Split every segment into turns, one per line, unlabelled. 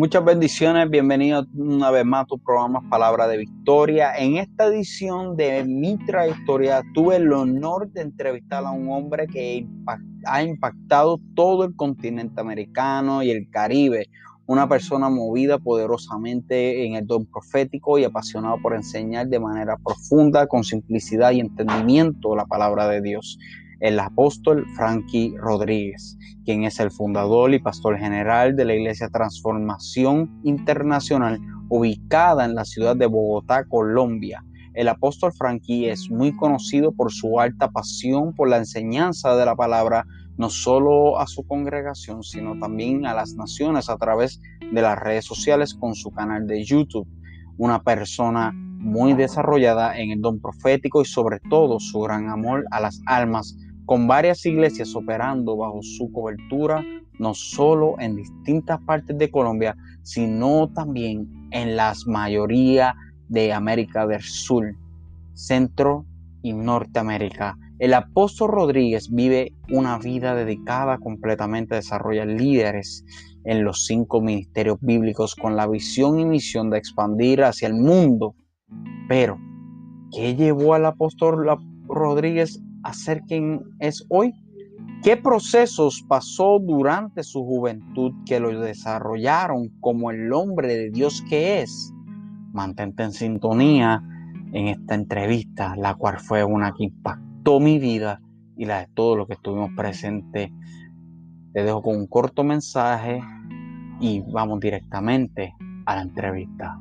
Muchas bendiciones, bienvenido una vez más a tu programa Palabra de Victoria. En esta edición de mi trayectoria tuve el honor de entrevistar a un hombre que ha impactado todo el continente americano y el Caribe. Una persona movida poderosamente en el don profético y apasionado por enseñar de manera profunda, con simplicidad y entendimiento la palabra de Dios el apóstol Frankie Rodríguez, quien es el fundador y pastor general de la Iglesia Transformación Internacional ubicada en la ciudad de Bogotá, Colombia. El apóstol Frankie es muy conocido por su alta pasión por la enseñanza de la palabra, no solo a su congregación, sino también a las naciones a través de las redes sociales con su canal de YouTube. Una persona muy desarrollada en el don profético y sobre todo su gran amor a las almas con varias iglesias operando bajo su cobertura, no solo en distintas partes de Colombia, sino también en la mayoría de América del Sur, Centro y Norteamérica. El apóstol Rodríguez vive una vida dedicada completamente a desarrollar líderes en los cinco ministerios bíblicos con la visión y misión de expandir hacia el mundo. Pero, ¿qué llevó al apóstol Rodríguez a ser quien es hoy? ¿Qué procesos pasó durante su juventud que lo desarrollaron como el hombre de Dios que es? Mantente en sintonía en esta entrevista, la cual fue una que impactó mi vida y la de todos los que estuvimos presentes. Te dejo con un corto mensaje y vamos directamente a la entrevista.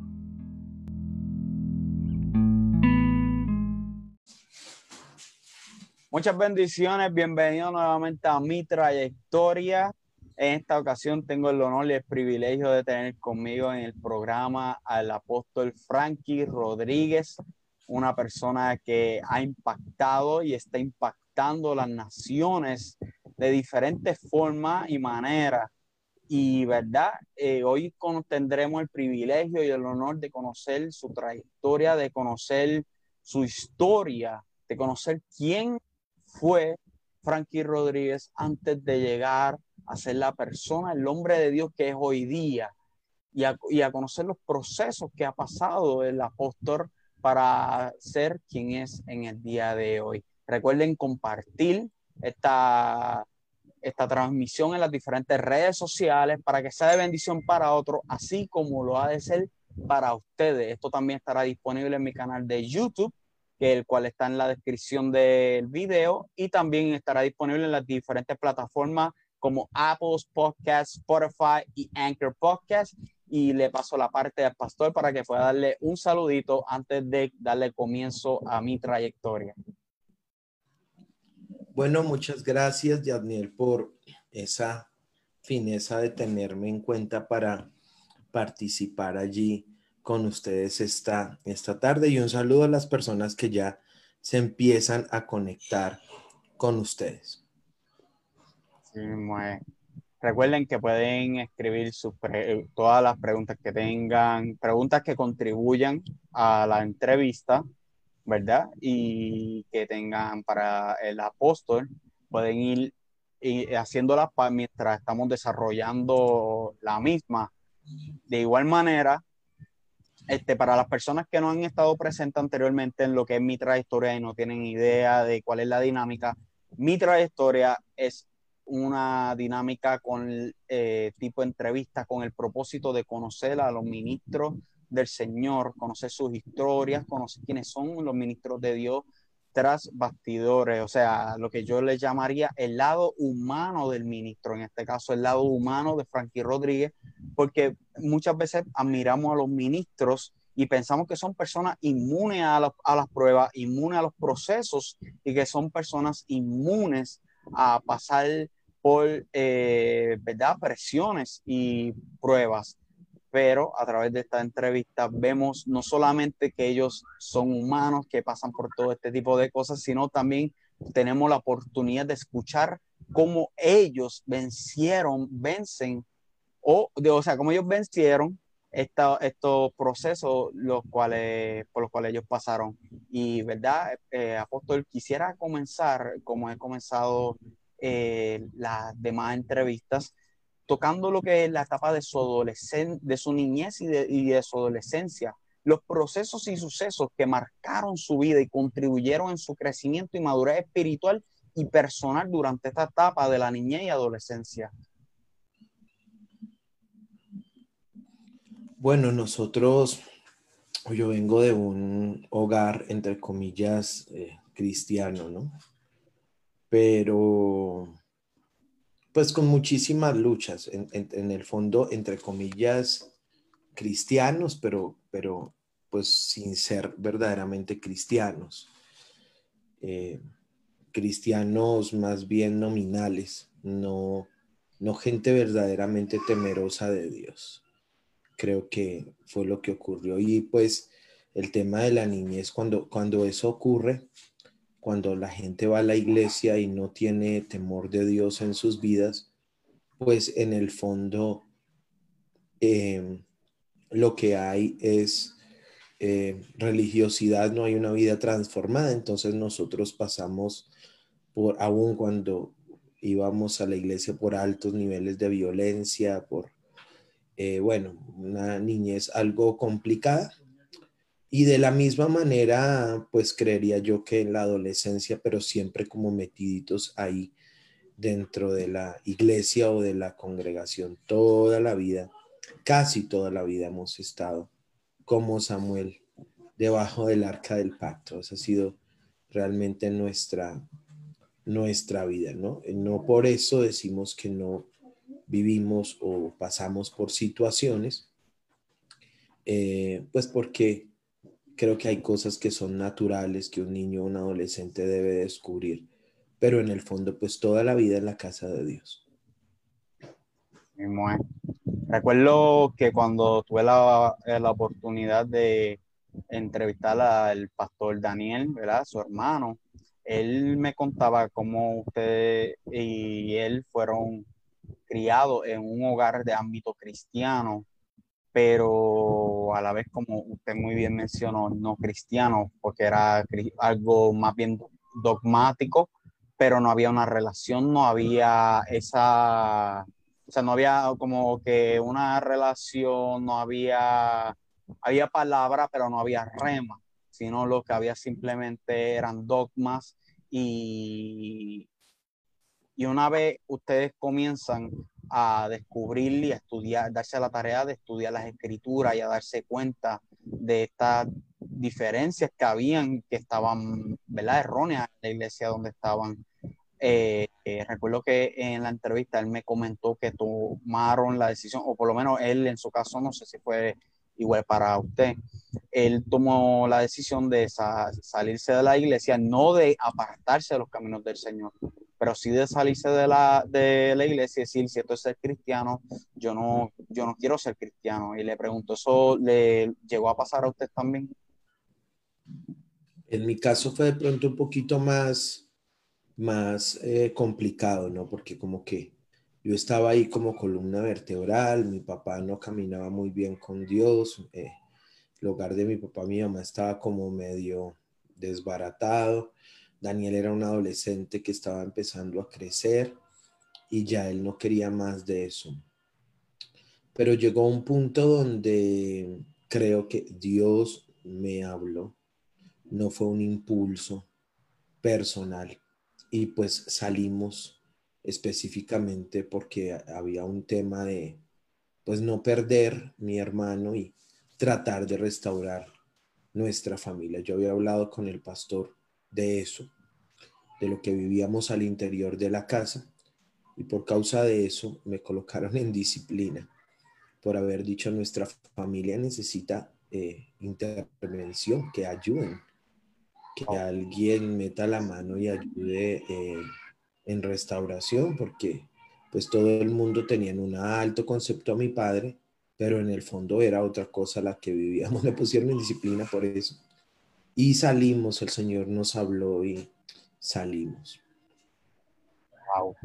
Muchas bendiciones, bienvenido nuevamente a mi trayectoria. En esta ocasión tengo el honor y el privilegio de tener conmigo en el programa al apóstol Frankie Rodríguez, una persona que ha impactado y está impactando las naciones de diferentes formas y maneras. Y verdad, eh, hoy tendremos el privilegio y el honor de conocer su trayectoria, de conocer su historia, de conocer quién fue Frankie Rodríguez antes de llegar a ser la persona, el hombre de Dios que es hoy día y a, conocer los procesos que ha pasado el apóstol para ser quien es en el día de hoy. Recuerden compartir esta, esta transmisión en las diferentes redes sociales para que sea de bendición para otros, así como lo ha de ser para ustedes. Esto también estará disponible en mi canal de YouTube el cual está en la descripción del video y también estará disponible en las diferentes plataformas como Apple Podcasts, Spotify y Anchor Podcast. Y le paso la parte al pastor para que pueda darle un saludito antes de darle comienzo a mi trayectoria.
Bueno, muchas gracias, Yadniel, por esa fineza de tenerme en cuenta para participar allí con ustedes esta, esta tarde y un saludo a las personas que ya se empiezan a conectar con ustedes.
Recuerden que pueden escribir sus todas las preguntas que tengan, preguntas que contribuyan a la entrevista, ¿verdad? Y que tengan para el apóstol, pueden ir, ir haciéndolas mientras estamos desarrollando la misma. De igual manera, este, para las personas que no han estado presentes anteriormente en lo que es mi trayectoria y no tienen idea de cuál es la dinámica, mi trayectoria es una dinámica con eh, tipo entrevista con el propósito de conocer a los ministros del Señor, conocer sus historias, conocer quiénes son los ministros de Dios tras bastidores, o sea, lo que yo le llamaría el lado humano del ministro, en este caso el lado humano de Frankie Rodríguez, porque muchas veces admiramos a los ministros y pensamos que son personas inmunes a, las pruebas, inmunes a los procesos y que son personas inmunes a pasar por eh, presiones y pruebas. Pero a través de esta entrevista vemos no solamente que ellos son humanos, que pasan por todo este tipo de cosas, sino también tenemos la oportunidad de escuchar cómo ellos vencieron, vencen o, o sea, como ellos vencieron estos procesos los cuales, por los cuales ellos pasaron. Y, ¿verdad? Eh, Apóstol, quisiera comenzar, como he comenzado eh, las demás entrevistas, tocando lo que es la etapa de su, de su niñez y de, y de su adolescencia, los procesos y sucesos que marcaron su vida y contribuyeron en su crecimiento y madurez espiritual y personal durante esta etapa de la niñez y adolescencia.
Bueno, nosotros, yo vengo de un hogar, entre comillas, eh, cristiano, ¿no? Pero, pues con muchísimas luchas, en, el fondo, entre comillas, cristianos, pero, pero pues sin ser verdaderamente cristianos. Eh, cristianos más bien nominales, no, no gente verdaderamente temerosa de Dios. Creo que fue lo que ocurrió. Y pues el tema de la niñez, cuando, cuando eso ocurre, cuando la gente va a la iglesia y no tiene temor de Dios en sus vidas, pues en el fondo em, lo que hay es eh, religiosidad, no hay una vida transformada. Entonces nosotros pasamos por, aún cuando íbamos a la iglesia, por altos niveles de violencia, por, eh, bueno, una niñez algo complicada. Y de la misma manera, pues creería yo que en la adolescencia, pero siempre como metiditos ahí dentro de la iglesia o de la congregación, toda la vida, casi toda la vida hemos estado como Samuel debajo del arca del pacto. Esa ha sido realmente nuestra, nuestra vida, ¿no? No por eso decimos que no vivimos o pasamos por situaciones, eh, pues porque creo que hay cosas que son naturales que un niño o un adolescente debe descubrir, pero en el fondo, pues toda la vida en la casa de Dios.
Recuerdo que cuando tuve la, eh, la oportunidad de entrevistar al pastor Daniel, ¿verdad? Su hermano, él me contaba cómo usted y él fueron criados en un hogar de ámbito cristiano, pero a la vez, como usted muy bien mencionó, no cristiano, porque era algo más bien dogmático, pero no había una relación, no había esa o sea, no había como que una relación, no había, había palabra, pero no había rema, sino lo que había simplemente eran dogmas y, y una vez ustedes comienzan a descubrir y a estudiar, darse la tarea de estudiar las escrituras y a darse cuenta de estas diferencias que habían, que estaban, ¿verdad? Erróneas en la iglesia donde estaban eh, eh, recuerdo que en la entrevista él me comentó que tomaron la decisión, o por lo menos él en su caso, no sé si fue igual para usted, él tomó la decisión de salirse de la iglesia, no de apartarse de los caminos del Señor, pero sí de salirse de la, de la iglesia y decir, si esto es ser cristiano, yo no, yo no quiero ser cristiano. Y le pregunto, ¿eso le llegó a pasar a usted también?
En mi caso fue de pronto un poquito más más eh, complicado, ¿no? Porque como que yo estaba ahí como columna vertebral, mi papá no caminaba muy bien con Dios, eh, el hogar de mi papá, mi mamá estaba como medio desbaratado, Daniel era un adolescente que estaba empezando a crecer y ya él no quería más de eso. Pero llegó un punto donde creo que Dios me habló, no fue un impulso personal y pues salimos específicamente porque había un tema de pues no perder mi hermano y tratar de restaurar nuestra familia. Yo había hablado con el pastor de eso, de lo que vivíamos al interior de la casa y por causa de eso me colocaron en disciplina por haber dicho nuestra familia necesita eh, intervención, que ayuden que alguien meta la mano y ayude eh, en restauración, porque pues todo el mundo tenía un alto concepto a mi padre, pero en el fondo era otra cosa la que vivíamos. Me pusieron en disciplina por eso. Y salimos, el Señor nos habló y salimos.
Wow.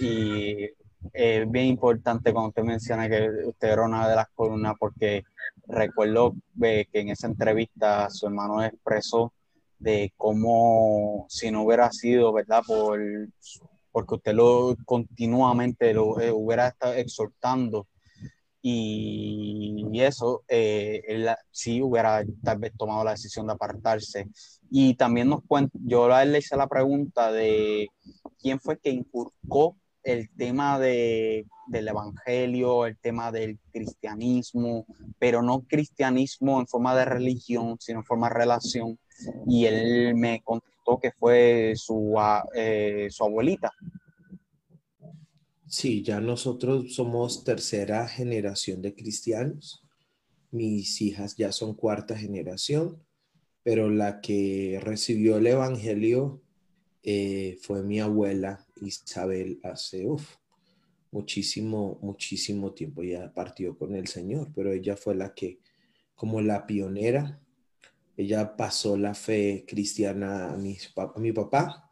Y es bien importante cuando usted menciona que usted era una de las columnas, porque recuerdo que en esa entrevista su hermano expresó de cómo si no hubiera sido, ¿verdad? Por porque usted lo continuamente lo eh, hubiera estado exhortando y, eso, eh, él sí hubiera tal vez tomado la decisión de apartarse. Y también nos cuenta, yo a él le hice la pregunta de quién fue que inculcó el tema de, del evangelio, el tema del cristianismo, pero no cristianismo en forma de religión, sino en forma de relación. Y él me contestó que fue su, eh, su abuelita,
Sí, ya nosotros somos tercera generación de cristianos. Mis hijas ya son cuarta generación, pero la que recibió el Evangelio eh, fue mi abuela Isabel hace muchísimo, muchísimo tiempo. Ya partió con el Señor, pero ella fue la que, como la pionera, ella pasó la fe cristiana a mi papá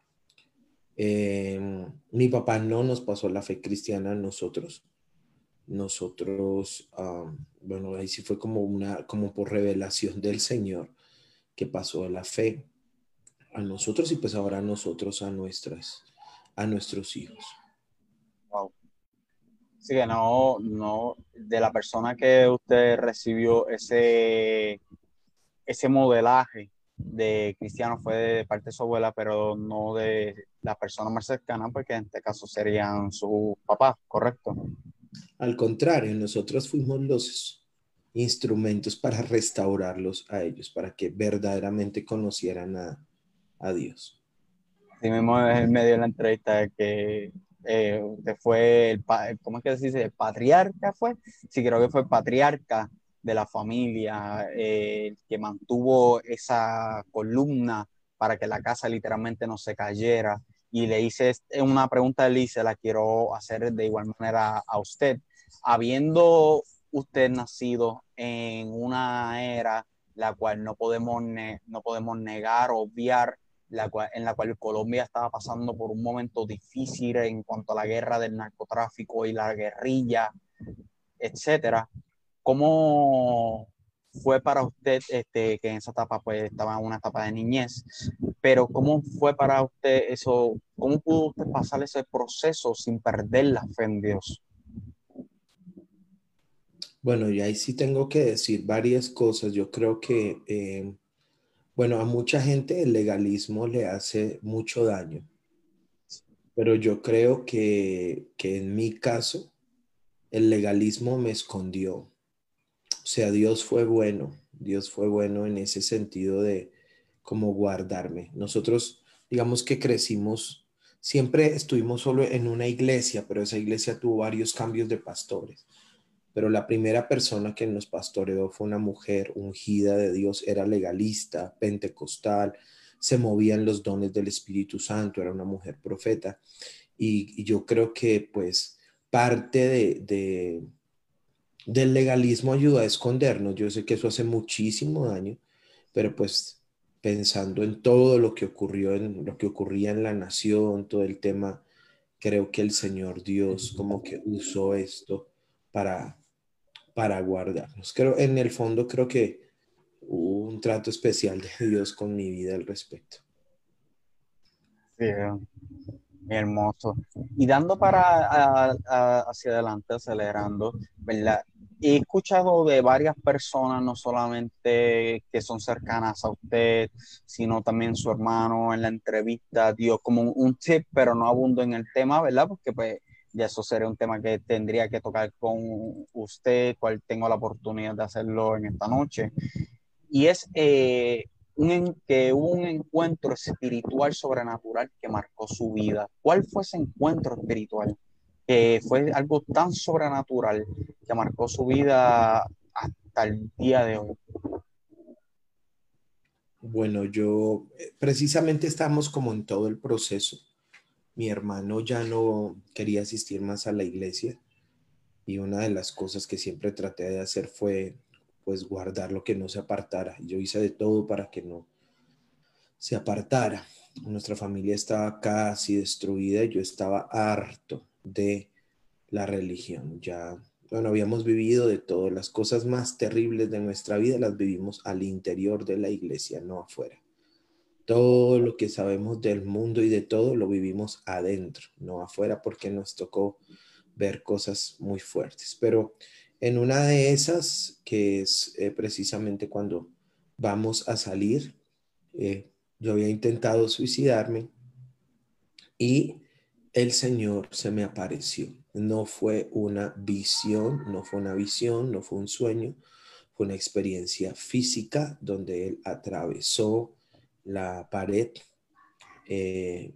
Em, mi papá no nos pasó la fe cristiana a nosotros. Nosotros, bueno, ahí sí fue como una, como por revelación del Señor que pasó la fe a nosotros y pues ahora a nosotros, a nuestras, a nuestros hijos.
Wow. Sí que no, no, de la persona que usted recibió ese, ese modelaje de cristiano fue de parte de su abuela, pero no de la persona más cercana, porque en este caso serían sus papás, ¿correcto?
Al contrario, nosotros fuimos los instrumentos para restaurarlos a ellos, para que verdaderamente conocieran a, a Dios.
Así mismo medio de la entrevista que eh, fue, el, ¿cómo es que se dice? ¿El patriarca fue? Sí, creo que fue patriarca de la familia, eh, que mantuvo esa columna para que la casa literalmente no se cayera. Y le hice una pregunta de Lice, la quiero hacer de igual manera a usted. Habiendo usted nacido en una era la cual no podemos, no podemos negar, obviar, la en la cual Colombia estaba pasando por un momento difícil en cuanto a la guerra del narcotráfico y la guerrilla, etcétera. ¿Cómo fue para usted, este, que en esa etapa pues estaba en una etapa de niñez, pero cómo fue para usted eso, cómo pudo usted pasar ese proceso sin perder la fe en Dios?
Bueno, y ahí sí tengo que decir varias cosas. Yo creo que, eh, bueno, a mucha gente el legalismo le hace mucho daño, pero yo creo que, que en mi caso el legalismo me escondió sea, Dios fue bueno, Dios fue bueno en ese sentido de como guardarme. Nosotros, digamos que crecimos, siempre estuvimos solo en una iglesia, pero esa iglesia tuvo varios cambios de pastores. Pero la primera persona que nos pastoreó fue una mujer ungida de Dios, era legalista, pentecostal, se movían los dones del Espíritu Santo, era una mujer profeta. Y, yo creo que pues parte de del legalismo ayuda a escondernos. Yo sé que eso hace muchísimo daño, pero pues pensando en todo lo que ocurrió, en lo que ocurría en la nación, todo el tema, creo que el Señor Dios como que usó esto para, para guardarnos. Creo, en el fondo creo que hubo un trato especial de Dios con mi vida al respecto.
Hermoso. Y dando para hacia adelante, acelerando, ¿verdad? He escuchado de varias personas, no solamente que son cercanas a usted, sino también su hermano en la entrevista dio como un, tip, pero no abundo en el tema, ¿verdad? Porque pues ya eso sería un tema que tendría que tocar con usted, cual tengo la oportunidad de hacerlo en esta noche. Y es eh, que hubo un encuentro espiritual sobrenatural que marcó su vida. ¿Cuál fue ese encuentro espiritual? Que fue algo tan sobrenatural que marcó su vida hasta el día de hoy.
Bueno, yo eh, precisamente estamos como en todo el proceso. Mi hermano ya no quería asistir más a la iglesia y una de las cosas que siempre traté de hacer fue pues guardar lo que no se apartara. Yo hice de todo para que no se apartara. Nuestra familia estaba casi destruida y yo estaba harto de la religión. Ya, bueno, habíamos vivido de todo. Las cosas más terribles de nuestra vida las vivimos al interior de la iglesia, no afuera. Todo lo que sabemos del mundo y de todo lo vivimos adentro, no afuera, porque nos tocó ver cosas muy fuertes. Pero en una de esas, que es eh, precisamente cuando vamos a salir, eh, yo había intentado suicidarme y el Señor se me apareció. No fue una visión, no fue una visión, no fue un sueño, fue una experiencia física donde Él atravesó la pared, eh,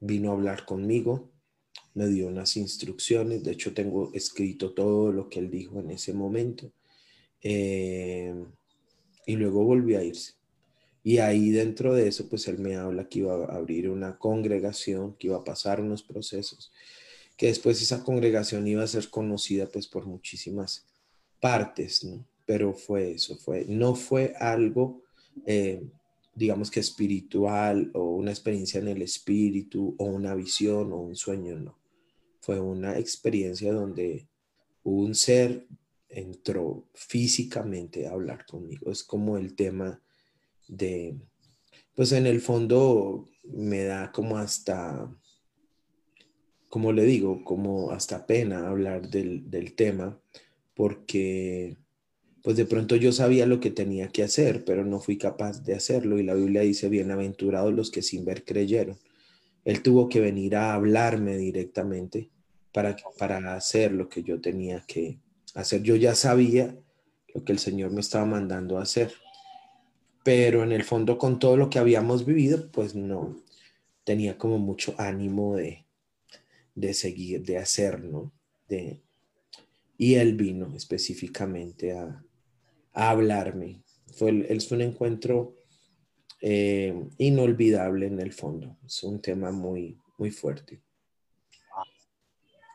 vino a hablar conmigo, me dio unas instrucciones, de hecho tengo escrito todo lo que él dijo en ese momento, eh, y luego volvió a irse. Y ahí dentro de eso, pues él me habla que iba a abrir una congregación, que iba a pasar unos procesos, que después esa congregación iba a ser conocida pues por muchísimas partes, ¿no? Pero fue eso, fue, no fue algo, eh, digamos que espiritual o una experiencia en el espíritu o una visión o un sueño, no fue una experiencia donde un ser entró físicamente a hablar conmigo. Es como el tema de, pues en el fondo me da como hasta, como le digo, como hasta pena hablar del, del tema, porque pues de pronto yo sabía lo que tenía que hacer, pero no fui capaz de hacerlo. Y la Biblia dice, bienaventurados los que sin ver creyeron. Él tuvo que venir a hablarme directamente para, para hacer lo que yo tenía que hacer. Yo ya sabía lo que el Señor me estaba mandando a hacer, pero en el fondo con todo lo que habíamos vivido, pues no tenía como mucho ánimo de, de seguir, de hacer, ¿no? De, y él vino específicamente a, a hablarme. Fue, es un encuentro eh, inolvidable en el fondo. Es un tema muy, muy fuerte.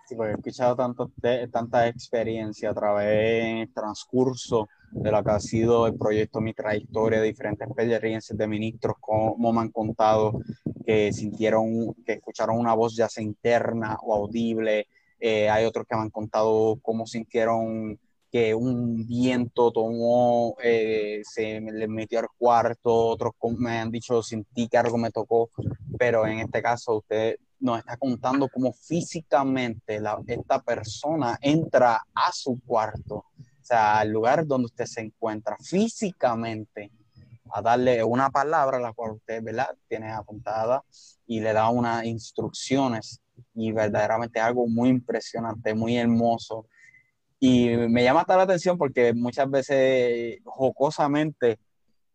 Sí, porque he escuchado tanto, tanta experiencia a través del transcurso de lo que ha sido el proyecto, mi trayectoria, diferentes experiencias de ministros, como me han contado que sintieron, que escucharon una voz ya sea interna o audible. Eh, hay otros que me han contado cómo sintieron que un viento tomó, eh, se le metió al cuarto, otros me han dicho sentí que algo me tocó, pero en este caso usted nos está contando cómo físicamente esta persona entra a su cuarto, o sea, al lugar donde usted se encuentra físicamente, a darle una palabra, la cual usted ¿verdad? tiene apuntada, y le da unas instrucciones, y verdaderamente algo muy impresionante, muy hermoso. Y me llama la atención porque muchas veces, jocosamente,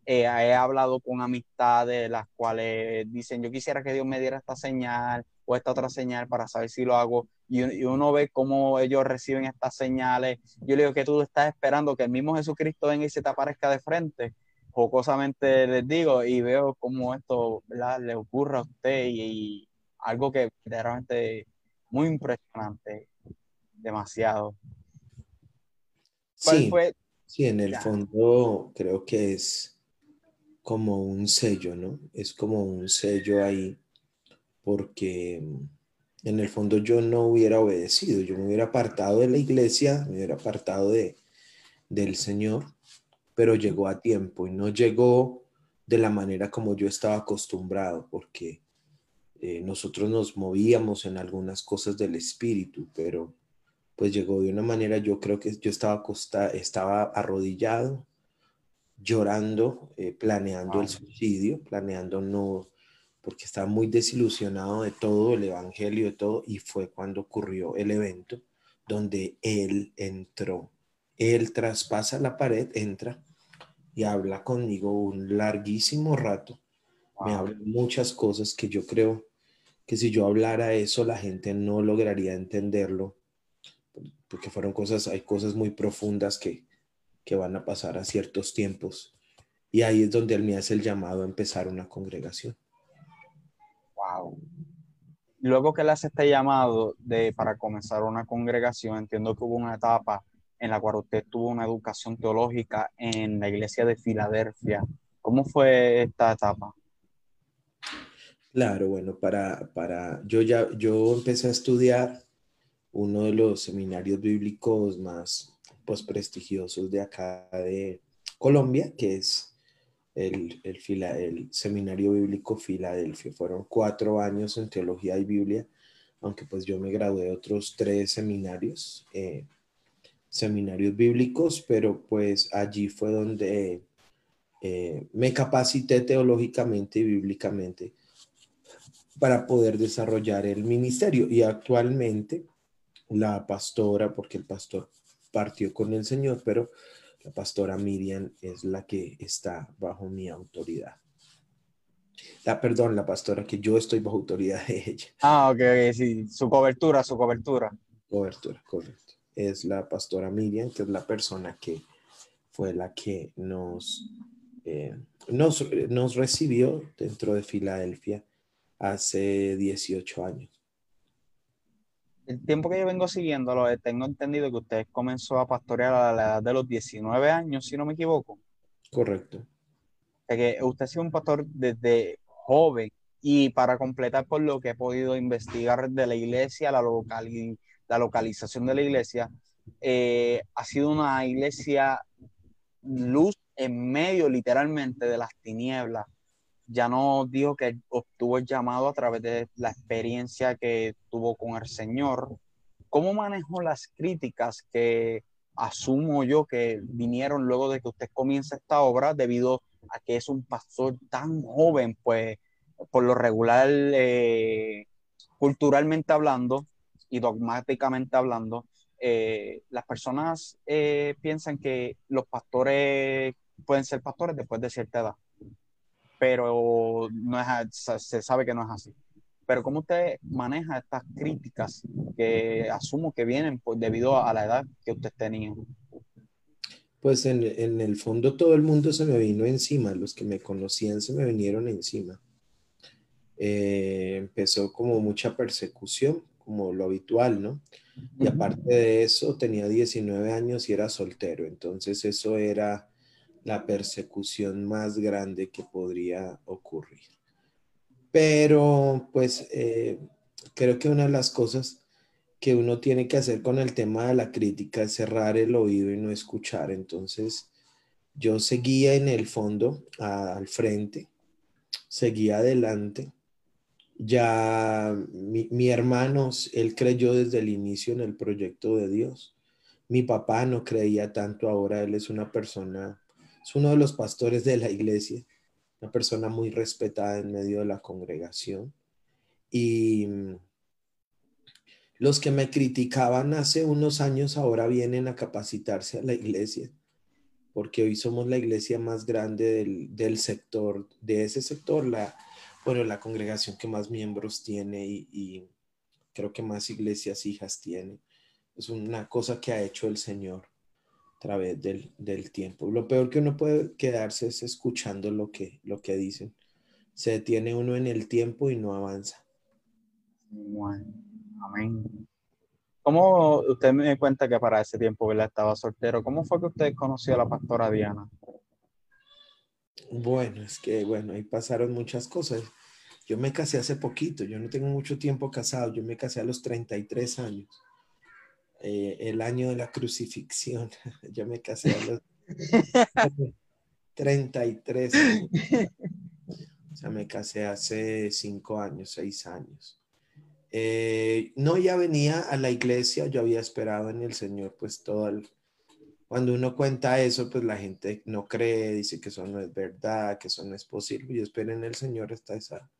eh, he hablado con amistades las cuales dicen, yo quisiera que Dios me diera esta señal o esta otra señal para saber si lo hago. Y, uno ve cómo ellos reciben estas señales. Yo le digo que tú estás esperando que el mismo Jesucristo venga y se te aparezca de frente. Jocosamente les digo y veo cómo esto le ocurre a usted y, algo que verdaderamente muy impresionante, demasiado.
Sí, sí, en el fondo creo que es como un sello, ¿no? Es como un sello ahí, porque mm, en el fondo yo no hubiera obedecido, yo me hubiera apartado de la iglesia, me hubiera apartado de, del Señor, pero llegó a tiempo y no llegó de la manera como yo estaba acostumbrado, porque eh, nosotros nos movíamos en algunas cosas del espíritu, pero pues llegó de una manera, yo creo que yo estaba, estaba arrodillado, llorando, eh, planeando el suicidio, planeando no, porque estaba muy desilusionado de todo, el evangelio, de todo, y fue cuando ocurrió el evento donde él entró. Él traspasa la pared, entra y habla conmigo un larguísimo rato. Me habla muchas cosas que yo creo que si yo hablara eso, la gente no lograría entenderlo, porque fueron cosas, hay cosas muy profundas que, que van a pasar a ciertos tiempos. Y ahí es donde él me hace el llamado a empezar una congregación.
Luego que le hace este llamado de, para comenzar una congregación, entiendo que hubo una etapa en la cual usted tuvo una educación teológica en la iglesia de Filadelfia. ¿Cómo fue esta etapa?
Claro, bueno, para, para, yo ya, yo empecé a estudiar uno de los seminarios bíblicos más pues, prestigiosos de acá de Colombia, que es el, el, Seminario Bíblico Filadelfia. Fueron cuatro años en Teología y Biblia, aunque pues yo me gradué de otros tres seminarios, eh, seminarios bíblicos, pero pues allí fue donde eh, me capacité teológicamente y bíblicamente para poder desarrollar el ministerio. Y actualmente la pastora, porque el pastor partió con el Señor, pero la pastora Miriam es la que está bajo mi autoridad. La, perdón, la pastora que yo estoy bajo autoridad de ella.
Ah, ok, sí, su cobertura, su cobertura.
Cobertura, correcto. Es la pastora Miriam, que es la persona que fue la que nos, eh, nos, nos recibió dentro de Filadelfia hace 18 años.
El tiempo que yo vengo siguiéndolo, eh, tengo entendido que usted comenzó a pastorear a la edad de los 19 años, si no me equivoco.
Correcto.
que usted ha sido un pastor desde joven y para completar por lo que he podido investigar de la iglesia, la, la localización de la iglesia, eh, ha sido una iglesia luz en medio literalmente de las tinieblas ya no dijo que obtuvo el llamado a través de la experiencia que tuvo con el Señor. ¿Cómo manejó las críticas que asumo yo que vinieron luego de que usted comienza esta obra debido a que es un pastor tan joven, pues por lo regular, eh, culturalmente hablando y dogmáticamente hablando, eh, las personas eh, piensan que los pastores pueden ser pastores después de cierta edad pero no es, se sabe que no es así. Pero ¿cómo usted maneja estas críticas que asumo que vienen pues, debido a la edad que usted tenía?
Pues en, en, el fondo todo el mundo se me vino encima, los que me conocían se me vinieron encima. Eh, empezó como mucha persecución, como lo habitual, ¿no? Y aparte de eso, tenía 19 años y era soltero, entonces eso era la persecución más grande que podría ocurrir. Pero pues eh, creo que una de las cosas que uno tiene que hacer con el tema de la crítica es cerrar el oído y no escuchar. Entonces yo seguía en el fondo, al frente, seguía adelante. Ya mi, mi hermano, él creyó desde el inicio en el proyecto de Dios. Mi papá no creía tanto ahora, él es una persona es uno de los pastores de la iglesia, una persona muy respetada en medio de la congregación. Y mm, los que me criticaban hace unos años ahora vienen a capacitarse a la iglesia, porque hoy somos la iglesia más grande del, sector, de ese sector, la, bueno, la congregación que más miembros tiene y, y creo que más iglesias hijas tiene. Es una cosa que ha hecho el Señor través del, del, tiempo. Lo peor que uno puede quedarse es escuchando lo que, lo que dicen. Se detiene uno en el tiempo y no avanza.
amén. ¿Cómo usted me cuenta que para ese tiempo estaba soltero? ¿Cómo fue que usted conoció a la pastora Diana?
Bueno, es que, bueno, ahí pasaron muchas cosas. Yo me casé hace poquito, yo no tengo mucho tiempo casado, yo me casé a los 33 años. Eh, el año de la crucifixión. Yo me casé a los 33. O sea, me casé hace cinco años, seis años. Eh, no, ya venía a la iglesia, yo había esperado en el Señor, pues todo el... Cuando uno cuenta eso, pues la gente no cree, dice que eso no es verdad, que eso no es posible. Yo espero en el Señor hasta esa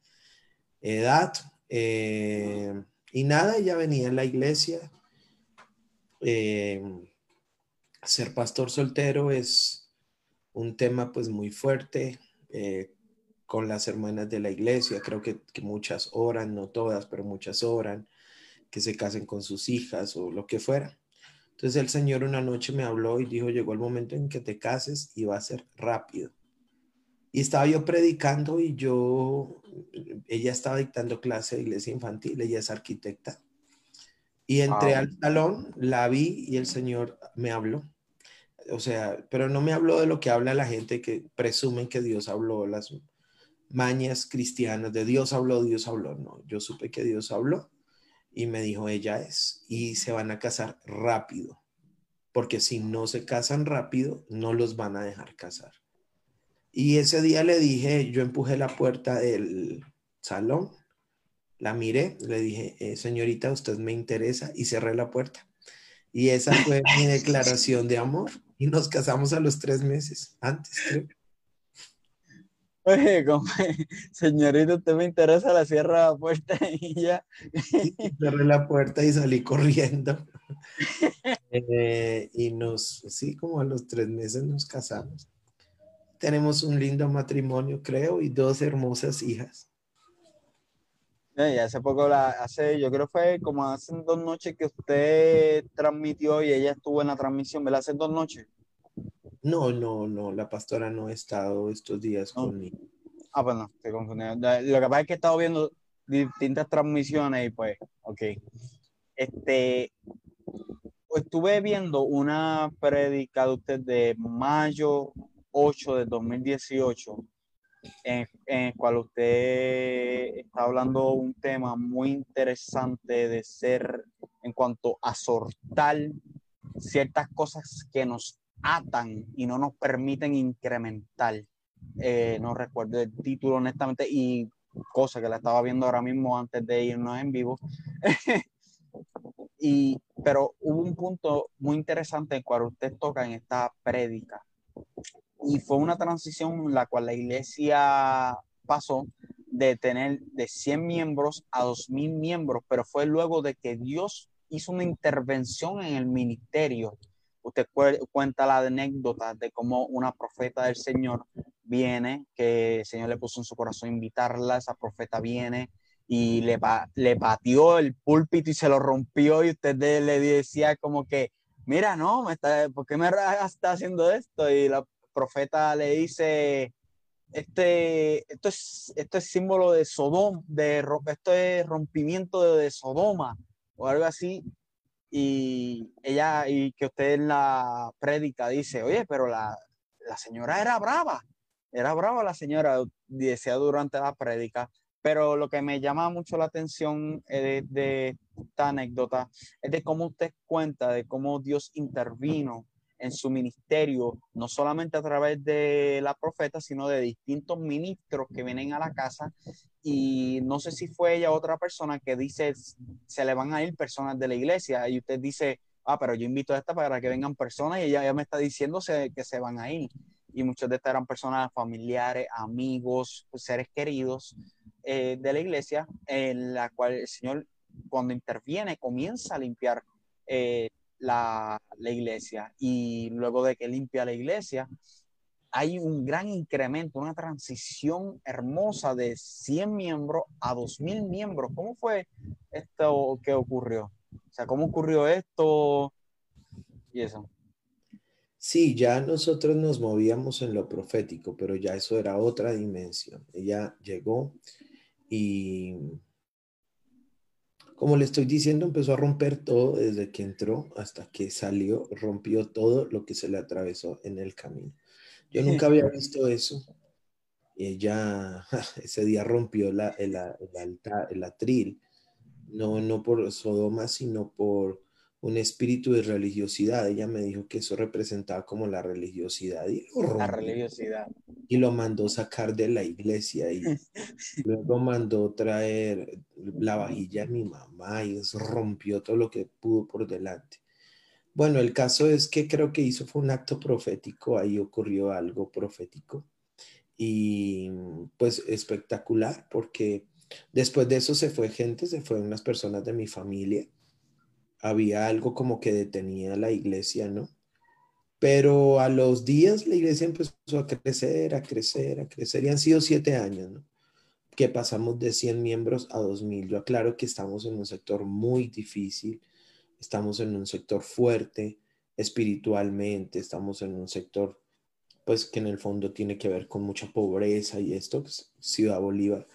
edad. Eh, y nada, ya venía a la iglesia, eh, ser pastor soltero es un tema pues muy fuerte eh, con las hermanas de la iglesia. Creo que, muchas oran, no todas, pero muchas oran, que se casen con sus hijas o lo que fuera. Entonces el Señor una noche me habló y dijo, llegó el momento en que te cases y va a ser rápido. Y estaba yo predicando y yo, ella estaba dictando clase de iglesia infantil, ella es arquitecta. Y entré al salón, la vi y el Señor me habló. O sea, pero no me habló de lo que habla la gente que presumen que Dios habló, las mañas cristianas de Dios habló, Dios habló. No, yo supe que Dios habló y me dijo, ella es. Y se van a casar rápido, porque si no se casan rápido, no los van a dejar casar. Y ese día le dije, yo empujé la puerta del salón, la miré, le dije, eh, señorita, usted me interesa y cerré la puerta. Y esa fue mi declaración de amor. Y nos casamos a los tres meses, antes creo.
Oye, como, señorita, usted me interesa, la cierra la puerta y ya.
cerré la puerta y salí corriendo. Eh, y nos, sí, como a los tres meses nos casamos. Tenemos un lindo matrimonio, creo, y dos hermosas hijas.
Y hace poco, la, hace, yo creo que fue como hace dos noches que usted transmitió y ella estuvo en la transmisión, ¿verdad? Hace dos noches.
No, no, no, la pastora no ha estado estos días conmigo.
Ah, pues no, estoy confundido. Lo que pasa es que he estado viendo distintas transmisiones y pues, ok. Este, estuve viendo una prédica de usted de mayo 8 de 2018 en, el cual usted está hablando un tema muy interesante de ser en cuanto a sortar ciertas cosas que nos atan y no nos permiten incrementar. Eh, no recuerdo el título honestamente y cosa que la estaba viendo ahora mismo antes de irnos en vivo. y, pero hubo un punto muy interesante en cual usted toca en esta prédica y fue una transición en la cual la iglesia pasó de tener de 100 miembros a 2.000 miembros, pero fue luego de que Dios hizo una intervención en el ministerio. Usted cuenta la anécdota de cómo una profeta del Señor viene, que el Señor le puso en su corazón invitarla, esa profeta viene y le, le pateó el púlpito y se lo rompió y usted le decía como que, mira, no, me está, ¿por qué me está haciendo esto? Y la profeta le dice, este, esto, es, esto es símbolo de Sodoma, de, esto es rompimiento de, Sodoma o algo así. Y ella, y que usted en la prédica dice, oye, pero la, la señora era brava, era brava la señora, decía durante la prédica. Pero lo que me llama mucho la atención de, de, esta anécdota es de cómo usted cuenta, de cómo Dios intervino en su ministerio, no solamente a través de la profeta, sino de distintos ministros que vienen a la casa. Y no sé si fue ella otra persona que dice, se le van a ir personas de la iglesia. Y usted dice, ah, pero yo invito a esta para que vengan personas y ella ya me está diciendo que se van a ir. Y muchos de estas eran personas familiares, amigos, seres queridos eh, de la iglesia, en la cual el Señor, cuando interviene, comienza a limpiar eh, la, iglesia y luego de que limpia la iglesia, hay un gran incremento, una transición hermosa de 100 miembros a 2.000 miembros. ¿Cómo fue esto que ocurrió? O sea, ¿cómo ocurrió esto y eso?
Sí, ya nosotros nos movíamos en lo profético, pero ya eso era otra dimensión. Ella llegó y como le estoy diciendo, empezó a romper todo desde que entró hasta que salió, rompió todo lo que se le atravesó en el camino. Yo nunca había visto eso. Y ella ese día rompió la, el, el, el atril, no, no por Sodoma, sino por un espíritu de religiosidad. Ella me dijo que eso representaba como la religiosidad. Y
la religiosidad.
Y lo mandó sacar de la iglesia y luego mandó traer la vajilla a mi mamá y rompió todo lo que pudo por delante. Bueno, el caso es que creo que hizo fue un acto profético, ahí ocurrió algo profético y pues espectacular porque después de eso se fue gente, se fueron unas personas de mi familia había algo como que detenía la iglesia, ¿no? Pero a los días la iglesia empezó a crecer, a crecer, a crecer y han sido siete años, ¿no? Que pasamos de 100 miembros a 2000. Yo aclaro que estamos en un sector muy difícil, estamos en un sector fuerte espiritualmente, estamos en un sector pues que en el fondo tiene que ver con mucha pobreza y esto, pues, Ciudad Bolívar.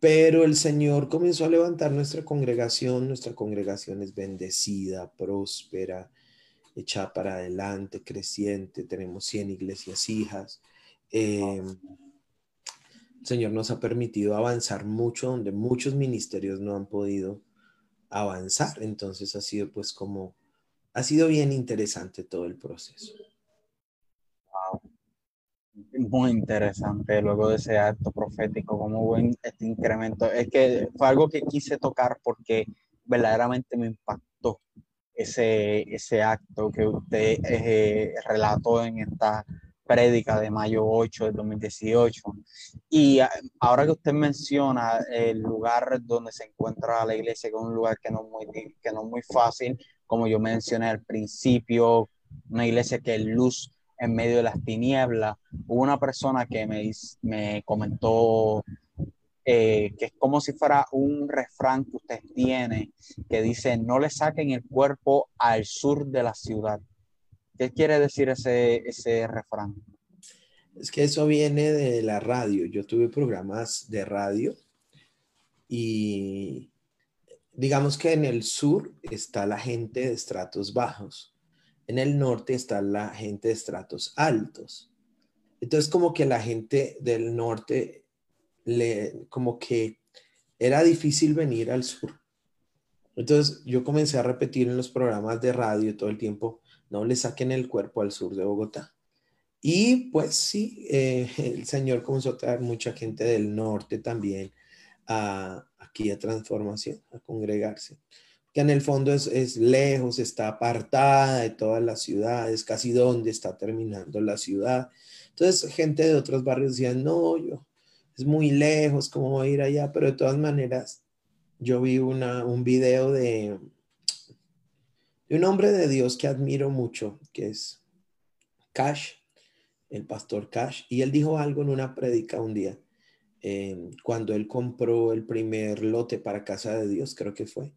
Pero el Señor comenzó a levantar nuestra congregación, nuestra congregación es bendecida, próspera, echada para adelante, creciente, tenemos 100 iglesias hijas. Em, el Señor nos ha permitido avanzar mucho donde muchos ministerios no han podido avanzar, entonces ha sido pues como, ha sido bien interesante todo el proceso.
Muy interesante luego de ese acto profético, como buen este incremento. Es que fue algo que quise tocar porque verdaderamente me impactó ese, ese acto que usted eh, relató en esta prédica de mayo 8 de 2018. Y ah, ahora que usted menciona el lugar donde se encuentra la iglesia, que es un lugar que no es muy, que no es muy fácil, como yo mencioné al principio, una iglesia que es luz en medio de las tinieblas. Hubo una persona que me, me comentó eh, que es como si fuera un refrán que usted tiene, que dice, no le saquen el cuerpo al sur de la ciudad. ¿Qué quiere decir ese, ese refrán?
Es que eso viene de la radio. Yo tuve programas de radio y digamos que en el sur está la gente de estratos bajos en el norte está la gente de estratos altos. Entonces como que la gente del norte le como que era difícil venir al sur. Entonces yo comencé a repetir en los programas de radio todo el tiempo, no le saquen el cuerpo al sur de Bogotá. Y pues sí, eh, el Señor comenzó a traer mucha gente del norte también a, aquí a transformación, a congregarse que en el fondo es, lejos, está apartada de todas las ciudades, casi donde está terminando la ciudad. Entonces, gente de otros barrios decían, no, yo, es muy lejos, ¿cómo voy a ir allá? Pero de todas maneras, yo vi una, un video de, de un hombre de Dios que admiro mucho, que es Cash, el pastor Cash, y él dijo algo en una prédica un día, eh, cuando él compró el primer lote para Casa de Dios, creo que fue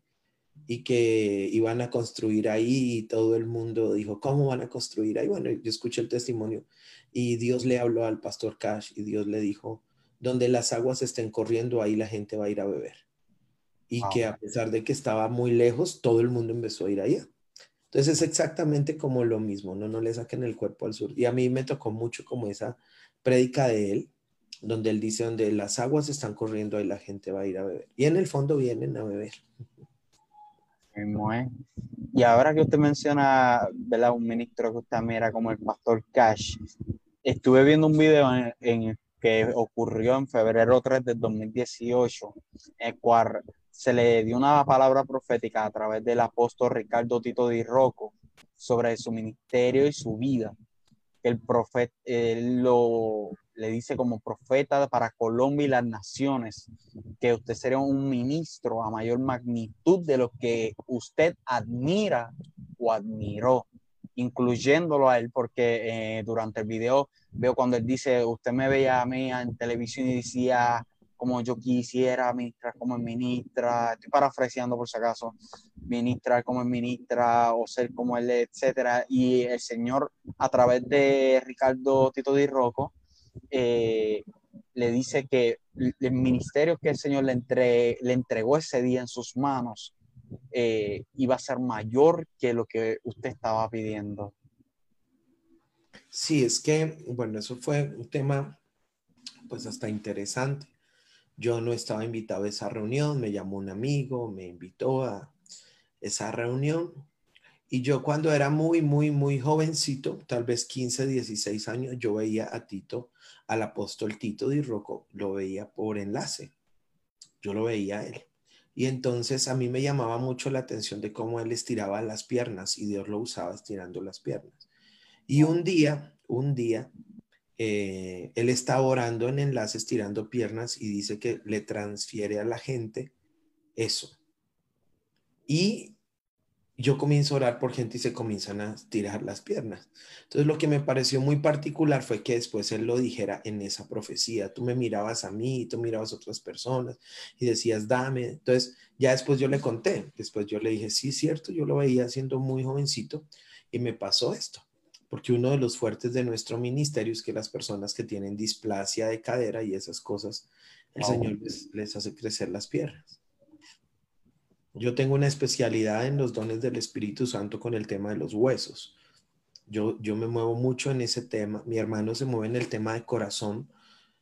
y que iban a construir ahí y todo el mundo dijo, ¿cómo van a construir ahí? Bueno, yo escuché el testimonio y Dios le habló al pastor Cash y Dios le dijo, donde las aguas estén corriendo, ahí la gente va a ir a beber. Y que a pesar de que estaba muy lejos, todo el mundo empezó a ir allá. Entonces es exactamente como lo mismo, no, no le saquen el cuerpo al sur. Y a mí me tocó mucho como esa prédica de él, donde él dice, donde las aguas están corriendo, ahí la gente va a ir a beber. Y en el fondo vienen a beber.
Y ahora que usted menciona, ¿verdad? Un ministro que usted mira como el pastor Cash, estuve viendo un video en, que ocurrió en febrero 3 del 2018, en el cual se le dio una palabra profética a través del apóstol Ricardo Tito Di Rocco sobre su ministerio y su vida. El profeta, lo, le dice como profeta para Colombia y las naciones, que usted sería un ministro a mayor magnitud de lo que usted admira o admiró, incluyéndolo a él, porque eh, durante el video veo cuando él dice, usted me veía a mí en televisión y decía como yo quisiera ministrar como ministra, estoy parafraseando por si acaso, ministrar como ministra o ser como él, etcétera, y el Señor a través de Ricardo Tito Di Rocco, eh, le dice que el ministerio que el Señor le, entregó ese día en sus manos eh, iba a ser mayor que lo que usted estaba pidiendo.
Sí, es que, bueno, eso fue un tema pues hasta interesante. Yo no estaba invitado a esa reunión, me llamó un amigo, me invitó a esa reunión y yo cuando era muy, muy, muy jovencito, tal vez 15, 16 años, yo veía a Tito, al apóstol Tito Di Rocco, lo veía por enlace. Yo lo veía a él. Y entonces a mí me llamaba mucho la atención de cómo él estiraba las piernas y Dios lo usaba estirando las piernas. Y un día, un día, eh, él estaba orando en enlace, estirando piernas y dice que le transfiere a la gente eso. Y yo comienzo a orar por gente y se comienzan a tirar las piernas. Entonces lo que me pareció muy particular fue que después él lo dijera en esa profecía. Tú me mirabas a mí, tú mirabas a otras personas y decías, dame. Entonces ya después yo le conté, después yo le dije, sí, cierto, yo lo veía siendo muy jovencito y me pasó esto. Porque uno de los fuertes de nuestro ministerio es que las personas que tienen displasia de cadera y esas cosas, el Señor les, les hace crecer las piernas. Yo tengo una especialidad en los dones del Espíritu Santo con el tema de los huesos. Yo, yo me muevo mucho en ese tema. Mi hermano se mueve en el tema de corazón.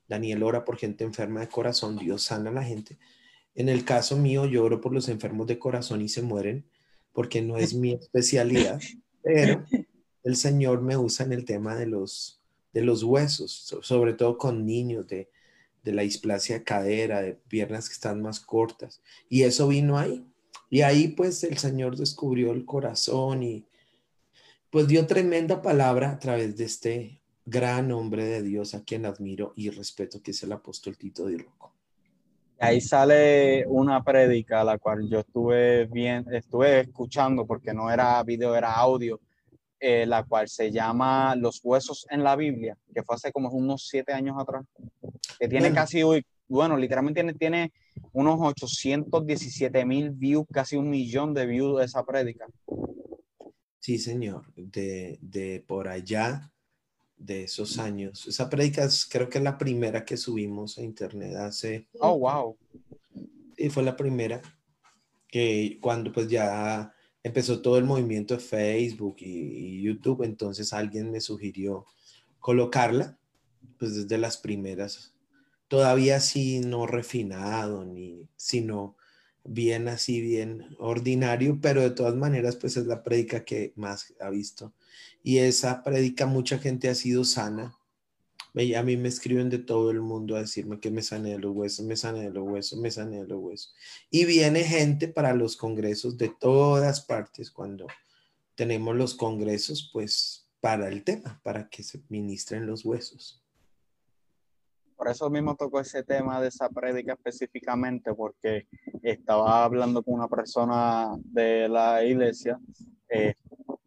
Daniel ora por gente enferma de corazón. Dios sana a la gente. En el caso mío, yo oro por los enfermos de corazón y se mueren porque no es mi especialidad, pero el Señor me usa en el tema de los de los huesos, sobre todo con niños, de, de la displasia cadera, de piernas que están más cortas. Y eso vino ahí. Y ahí pues el Señor descubrió el corazón y pues dio tremenda palabra a través de este gran hombre de Dios a quien admiro y respeto, que es el apóstol Tito de Rocco.
Ahí sale una prédica, la cual yo estuve bien, estuve escuchando porque no era video, era audio, eh, la cual se llama Los huesos en la Biblia, que fue hace como unos siete años atrás, que tiene casi, bueno, literalmente tiene, tiene unos 817 mil views, casi un millón de views de esa prédica.
Sí, señor, de, de por allá, de esos años. Esa prédica creo que es la primera que subimos a internet hace...
Oh, wow.
Sí, fue la primera que cuando pues ya empezó todo el movimiento de Facebook y, YouTube, entonces alguien me sugirió colocarla, pues desde las primeras, todavía así no refinado, ni sino bien así, bien ordinario, pero de todas maneras, pues es la prédica que más ha visto. Y esa prédica mucha gente ha sido sana, a mí me escriben de todo el mundo a decirme que me sane de los huesos, me sane de los huesos, me sane de los huesos. Y viene gente para los congresos de todas partes cuando tenemos los congresos, pues para el tema, para que se ministren los huesos.
Por eso mismo tocó ese tema de esa prédica específicamente, porque estaba hablando con una persona de la iglesia eh,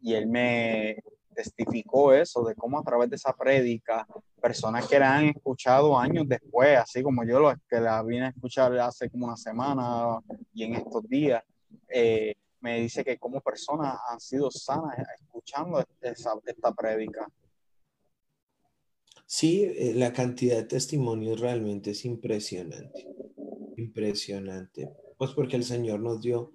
y él me testificó eso, de cómo a través de esa prédica personas que la han escuchado años después, así como yo los que la vine a escuchar hace como una semana y en estos días, eh, me dice que como personas han sido sanas escuchando esta, esta prédica.
Sí, eh, la cantidad de testimonios realmente es impresionante, impresionante, pues porque el Señor nos dio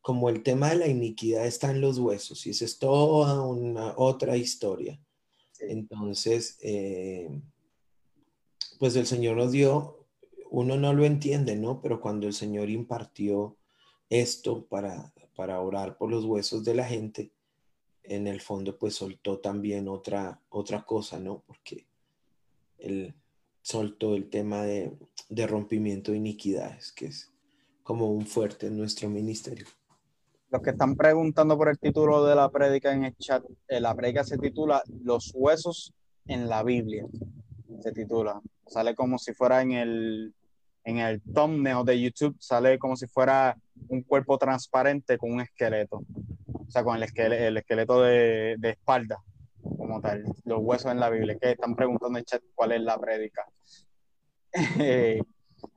como el tema de la iniquidad está en los huesos y esa es toda una otra historia. Entonces, eh, pues el Señor nos dio, uno no lo entiende, ¿no? Pero cuando el Señor impartió esto para, para orar por los huesos de la gente, en el fondo pues soltó también otra, otra cosa, ¿no? Porque él soltó el tema de, de rompimiento de iniquidades, que es como un fuerte en nuestro ministerio.
Los que están preguntando por el título de la prédica en el chat, eh, la prédica se titula Los huesos en la Biblia. Se titula. Sale como si fuera en el, en el thumbnail de YouTube, sale como si fuera un cuerpo transparente con un esqueleto. O sea, con el esqueleto, el esqueleto de, de espalda, como tal. Los huesos en la Biblia. Que están preguntando en chat cuál es la prédica. Eh,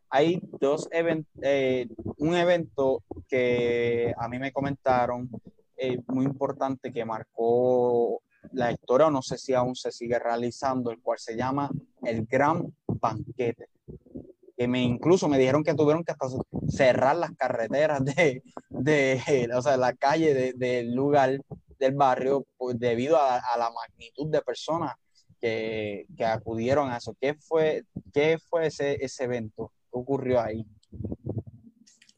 hay dos eventos, eh, un evento que a mí me comentaron eh, muy importante que marcó la historia, o no sé si aún se sigue realizando, el cual se llama el Gran Banquete. Que me incluso me dijeron que tuvieron que hasta cerrar las carreteras de, de o sea, la calle del lugar del barrio pues, debido a, la magnitud de personas que, que, acudieron a eso. ¿Qué fue, qué fue ese, ese evento? ocurrió ahí?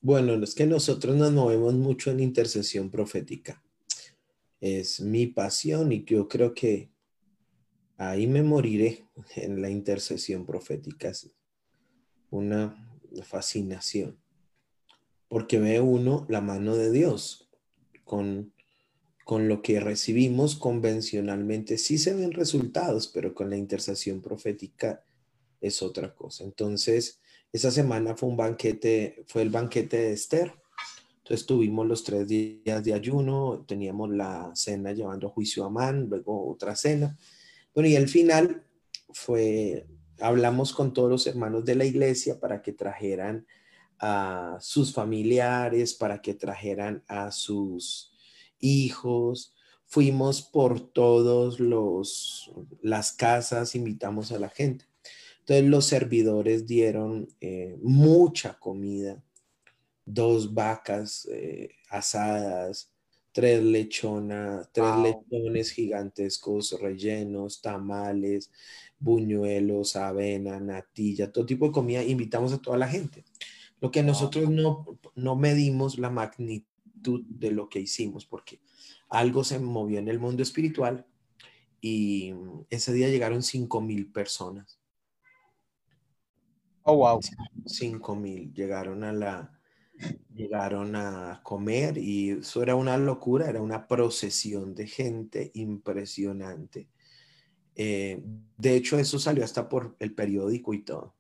Bueno, es que nosotros nos movemos mucho en intercesión profética. Es mi pasión y yo creo que ahí me moriré en la intercesión profética. Es una fascinación. Porque ve uno la mano de Dios con, con lo que recibimos convencionalmente. Sí se ven resultados, pero con la intercesión profética es otra cosa. Entonces, esa semana fue un banquete, fue el banquete de Esther. Entonces tuvimos los tres días de ayuno, teníamos la cena llevando a juicio a Man, luego otra cena. Bueno, y al final fue, hablamos con todos los hermanos de la iglesia para que trajeran a sus familiares, para que trajeran a sus hijos. Fuimos por todos los las casas, invitamos a la gente. Entonces los servidores dieron eh, mucha comida, dos vacas eh, asadas, tres lechonas, tres lechones gigantescos rellenos, tamales, buñuelos, avena, natilla, todo tipo de comida. Invitamos a toda la gente. Lo que nosotros no, no medimos la magnitud de lo que hicimos, porque algo se movió en el mundo espiritual y ese día llegaron 5 mil personas.
Oh, wow.
5 mil llegaron a la, llegaron a comer y eso era una locura, era una procesión de gente impresionante. Eh, de hecho, eso salió hasta por el periódico y todo.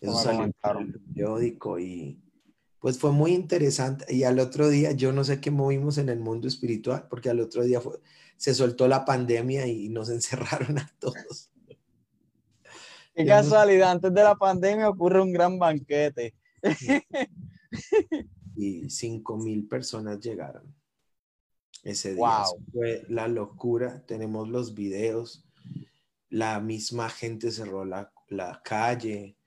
Eso salió por el periódico y pues fue muy interesante. Y al otro día, yo no sé qué movimos en el mundo espiritual, porque al otro día se soltó la pandemia y nos encerraron a todos.
Qué casualidad, antes de la pandemia ocurre un gran banquete.
y cinco mil personas llegaron ese día. Fue la locura. Tenemos los videos. La misma gente cerró la, la calle,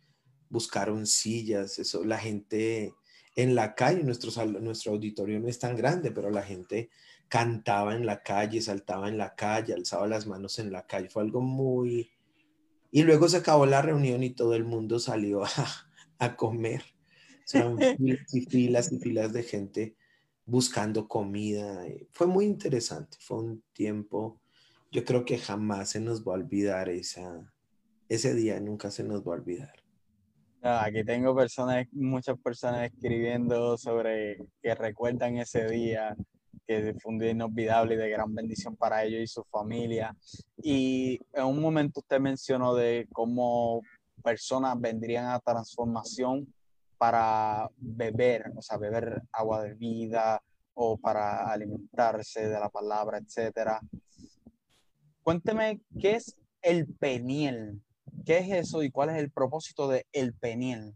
buscaron sillas. Eso, la gente en la calle, nuestro, nuestro auditorio no es tan grande, pero la gente cantaba en la calle, saltaba en la calle, alzaba las manos en la calle. Fue algo muy... Y luego se acabó la reunión y todo el mundo salió a, a comer. Son filas y filas y filas de gente buscando comida. Fue muy interesante, fue un tiempo, yo creo que jamás se nos va a olvidar esa, ese día, nunca se nos va a olvidar.
Aquí tengo personas, muchas personas escribiendo sobre que recuerdan ese día, que fue un día inolvidable y de gran bendición para ellos y su familia. Y en un momento usted mencionó de cómo personas vendrían a transformación para beber, o sea, beber agua de vida o para alimentarse de la palabra, etcétera. Cuénteme qué es el peniel. ¿Qué es eso y cuál es el propósito de el peniel?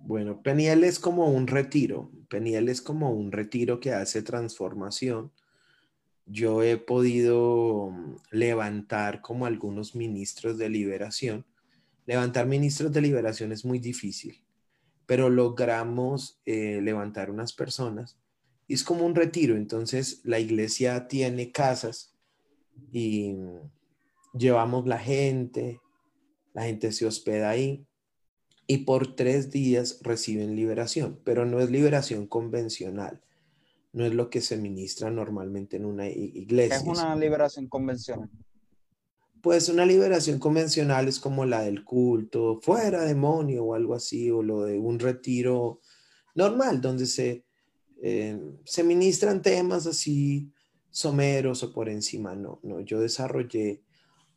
Bueno, peniel es como un retiro. Peniel es como un retiro que hace transformación. Yo he podido levantar como algunos ministros de liberación Levantar ministros de liberación es muy difícil, pero logramos eh, levantar unas personas. Es como un retiro, entonces la iglesia tiene casas y llevamos la gente, la gente se hospeda ahí y por tres días reciben liberación, pero no es liberación convencional, no es lo que se ministra normalmente en una iglesia.
Es una liberación convencional
pues una liberación convencional es como la del culto, fuera demonio o algo así, o lo de un retiro normal, donde se, eh, se ministran temas así someros o por encima. No, no, yo desarrollé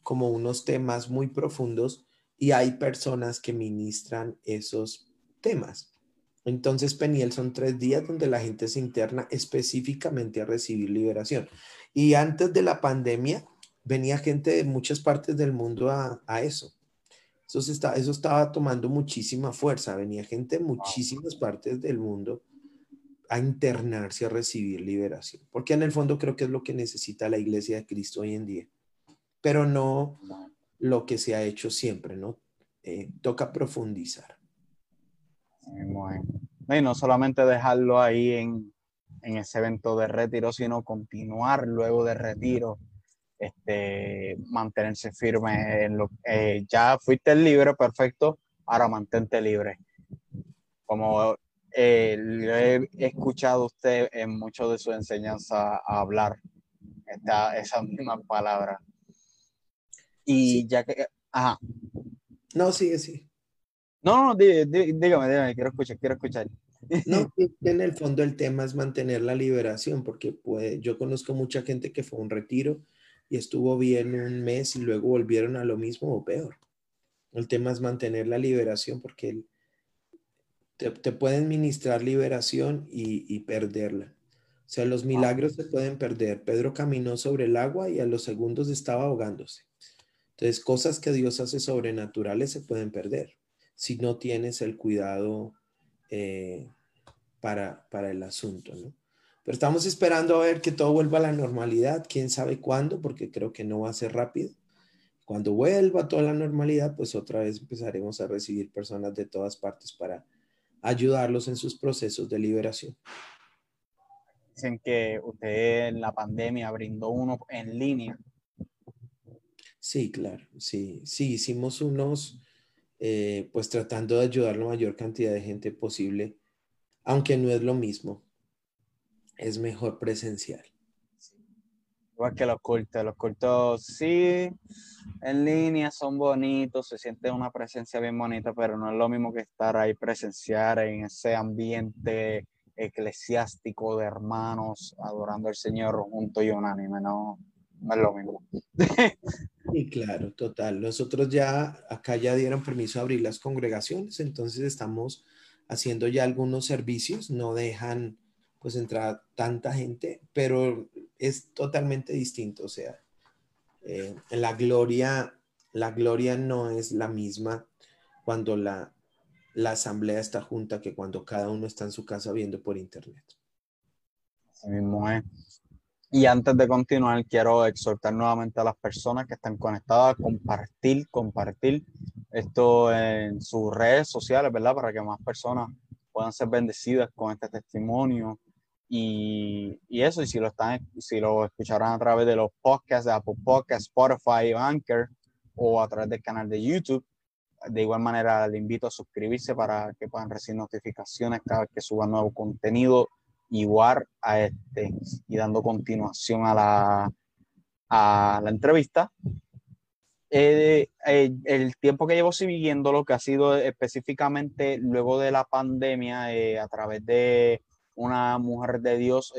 como unos temas muy profundos y hay personas que ministran esos temas. Entonces, Peniel son tres días donde la gente se interna específicamente a recibir liberación. Y antes de la pandemia, venía gente de muchas partes del mundo a, eso. Eso, está, eso estaba tomando muchísima fuerza. Venía gente de muchísimas partes del mundo a internarse, a recibir liberación. Porque en el fondo creo que es lo que necesita la iglesia de Cristo hoy en día. Pero no lo que se ha hecho siempre, ¿no? Eh, toca profundizar.
Y no solamente dejarlo ahí en, en ese evento de retiro, sino continuar luego de retiro este, mantenerse firme en lo eh, ya fuiste libre, perfecto, ahora mantente libre. Como eh, he escuchado usted en mucho de su enseñanza a hablar esta, esa misma palabra. Y ya que, ajá.
No, sigue, sí.
No, no, dígame, dígame, quiero escuchar, quiero escuchar.
No, en el fondo el tema es mantener la liberación, porque pues, yo conozco mucha gente que fue a un retiro y estuvo bien un mes y luego volvieron a lo mismo o peor. El tema es mantener la liberación porque te, pueden ministrar liberación y, perderla. O sea, los milagros se pueden perder. Pedro caminó sobre el agua y a los segundos estaba ahogándose. Entonces, cosas que Dios hace sobrenaturales se pueden perder si no tienes el cuidado eh, para, el asunto, ¿no? Pero estamos esperando a ver que todo vuelva a la normalidad, quién sabe cuándo, porque creo que no va a ser rápido. Cuando vuelva toda la normalidad, pues otra vez empezaremos a recibir personas de todas partes para ayudarlos en sus procesos de liberación.
Dicen que usted en la pandemia brindó uno en línea.
Sí, claro, sí, sí, hicimos unos, eh, pues tratando de ayudar la mayor cantidad de gente posible, aunque no es lo mismo. Es mejor presencial.
Igual que los cultos, los cultos sí, en línea son bonitos, se siente una presencia bien bonita, pero no es lo mismo que estar ahí presenciar en ese ambiente eclesiástico de hermanos adorando al Señor junto y unánime, no, no es lo mismo.
Sí, claro, total. Nosotros ya acá ya dieron permiso a abrir las congregaciones, entonces estamos haciendo ya algunos servicios, no dejan pues entrar tanta gente, pero es totalmente distinto, o sea, eh, la gloria, la gloria no es la misma cuando la, la asamblea está junta que cuando cada uno está en su casa viendo por internet.
Así mismo es. Y antes de continuar, quiero exhortar nuevamente a las personas que están conectadas a compartir, compartir esto en sus redes sociales, ¿verdad? Para que más personas puedan ser bendecidas con este testimonio. Y, y eso, y si lo, están, si lo escucharán a través de los podcasts de Apple Podcasts, Spotify, Anchor o a través del canal de YouTube, de igual manera le invito a suscribirse para que puedan recibir notificaciones cada vez que suba nuevo contenido igual a este y dando continuación a la, a la entrevista. Eh, eh, el tiempo que llevo siguiendo lo que ha sido específicamente luego de la pandemia eh, a través de una mujer de Dios,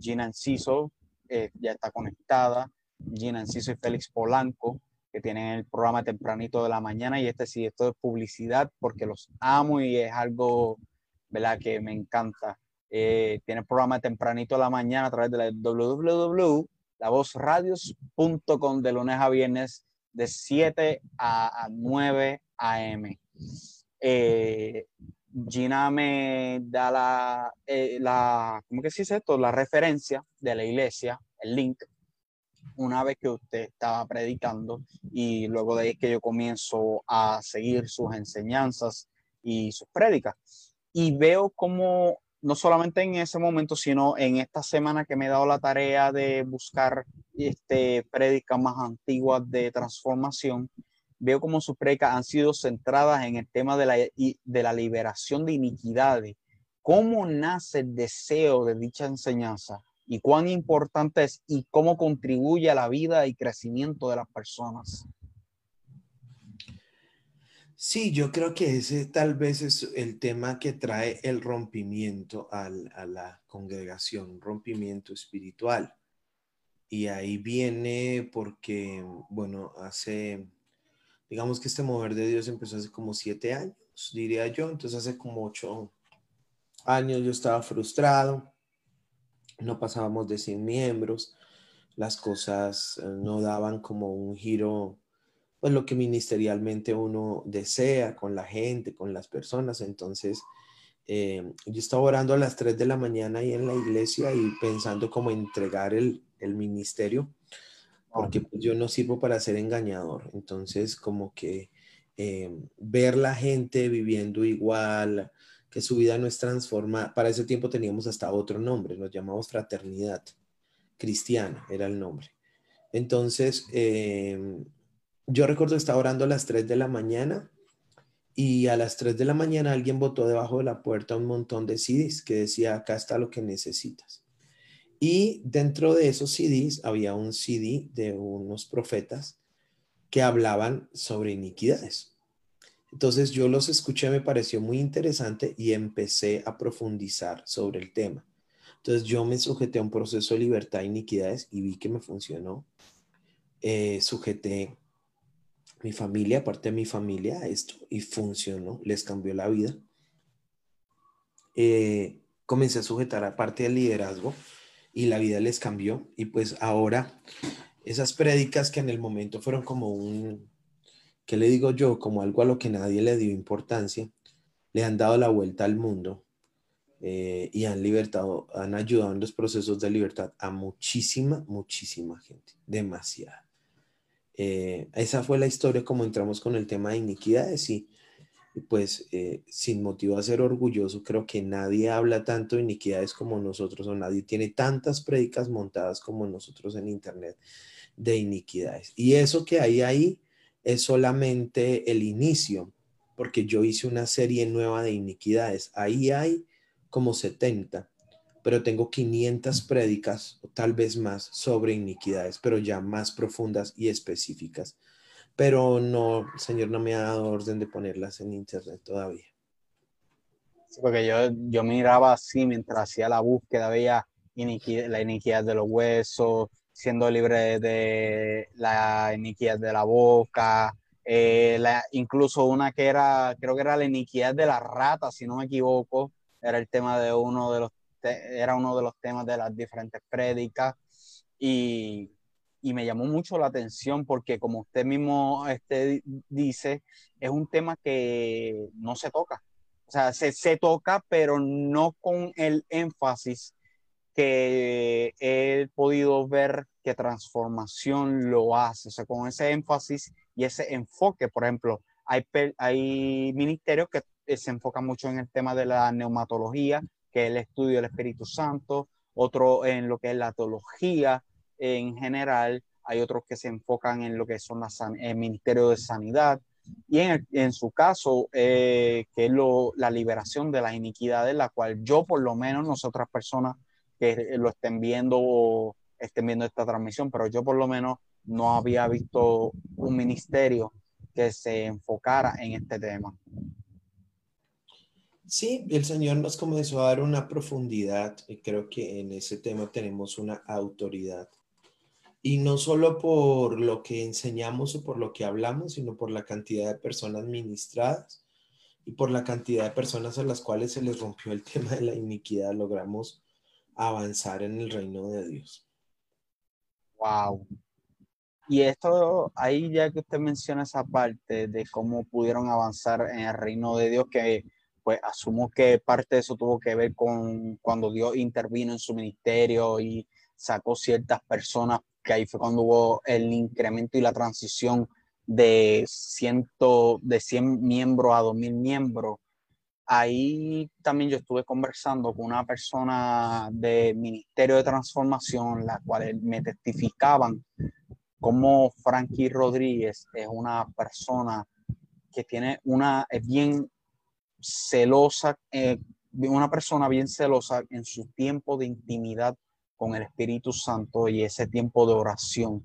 Gina Enciso, ya está conectada, Gina Enciso y Félix Polanco, que tienen el programa tempranito de la mañana y este sí, esto es publicidad porque los amo y es algo, ¿verdad? Que me encanta. Eh, tiene el programa tempranito de la mañana a través de la www.lavozradios.com de lunes a viernes de 7 a, 9 a.m. Eh, Gina me da la, eh, la, ¿cómo que se dice esto? La referencia de la iglesia, el link, una vez que usted estaba predicando y luego de ahí es que yo comienzo a seguir sus enseñanzas y sus prédicas. Y veo como no solamente en ese momento, sino en esta semana que me he dado la tarea de buscar este, prédicas más antiguas de transformación, veo como sus prédicas han sido centradas en el tema de la, de la liberación de iniquidades. ¿Cómo nace el deseo de dicha enseñanza? ¿Y cuán importante es y cómo contribuye a la vida y crecimiento de las personas?
Sí, yo creo que ese tal vez es el tema que trae el rompimiento a la congregación, rompimiento espiritual. Y ahí viene porque, bueno, hace, digamos que este mover de Dios empezó hace como siete años, diría yo. Entonces hace como ocho años yo estaba frustrado, no pasábamos de 100 miembros, las cosas eh, no daban como un giro pues lo que ministerialmente uno desea con la gente, con las personas. Entonces, eh, yo estaba orando a las 3 de la mañana ahí en la iglesia y pensando cómo entregar el, el ministerio, porque pues, yo no sirvo para ser engañador. Entonces, como que eh, ver la gente viviendo igual, que su vida no es transformada. Para ese tiempo teníamos hasta otro nombre, nos llamamos Fraternidad Cristiana, era el nombre. Entonces, eh, yo recuerdo que estaba orando a las 3 de la mañana y a las 3 de la mañana alguien botó debajo de la puerta un montón de CDs que decía, acá está lo que necesitas. Y dentro de esos CDs había un CD de unos profetas que hablaban sobre iniquidades. Entonces yo los escuché, me pareció muy interesante y empecé a profundizar sobre el tema. Entonces yo me sujeté a un proceso de libertad de iniquidades y vi que me funcionó. Eh, sujeté mi familia, parte de mi familia, esto, y funcionó, les cambió la vida. Eh, comencé a sujetar a parte del liderazgo y la vida les cambió. Y pues ahora, esas prédicas que en el momento fueron como un, ¿qué le digo yo? Como algo a lo que nadie le dio importancia, le han dado la vuelta al mundo eh, y han libertado, han ayudado en los procesos de libertad a muchísima, muchísima gente, demasiada. Eh, esa fue la historia como entramos con el tema de iniquidades y, pues eh, sin motivo a ser orgulloso, creo que nadie habla tanto de iniquidades como nosotros o nadie tiene tantas prédicas montadas como nosotros en internet de iniquidades. Y eso que hay ahí es solamente el inicio, porque yo hice una serie nueva de iniquidades. Ahí hay como 70 pero tengo 500 prédicas o tal vez más sobre iniquidades, pero ya más profundas y específicas. Pero no, el Señor no me ha dado orden de ponerlas en internet todavía.
porque yo, yo miraba así mientras hacía la búsqueda, veía la iniquidad de los huesos, siendo libre de la iniquidad de la boca, eh, incluso una que era, creo que era la iniquidad de la rata, si no me equivoco, era el tema de uno de los, era uno de los temas de las diferentes prédicas y, y me llamó mucho la atención porque como usted mismo este, dice, es un tema que no se toca. O sea, se, se toca, pero no con el énfasis que he podido ver que transformación lo hace, o sea, con ese énfasis y ese enfoque, por ejemplo, hay, hay ministerios que se enfocan mucho en el tema de la neumatología, que es el estudio del Espíritu Santo, otro en lo que es la teología en general, hay otros que se enfocan en lo que son las, el Ministerio de Sanidad, y en, en su caso, eh, que es lo, la liberación de las iniquidades, la cual yo por lo menos, nosotras personas que lo estén viendo o estén viendo esta transmisión, pero yo por lo menos no había visto un ministerio que se enfocara en este tema.
Sí, el Señor nos comenzó a dar una profundidad y creo que en ese tema tenemos una autoridad. Y no solo por lo que enseñamos o por lo que hablamos, sino por la cantidad de personas ministradas y por la cantidad de personas a las cuales se les rompió el tema de la iniquidad. Logramos avanzar en el reino de Dios.
Wow. Y esto, ahí ya que usted menciona esa parte de cómo pudieron avanzar en el reino de Dios, que pues asumo que parte de eso tuvo que ver con cuando Dios intervino en su ministerio y sacó ciertas personas, que ahí fue cuando hubo el incremento y la transición de, ciento, de 100 miembros a 2000 miembros. Ahí también yo estuve conversando con una persona del Ministerio de Transformación, la cual me testificaban cómo Frankie Rodríguez es una persona que tiene una, es bien celosa, eh, una persona bien celosa en su tiempo de intimidad con el Espíritu Santo y ese tiempo de oración.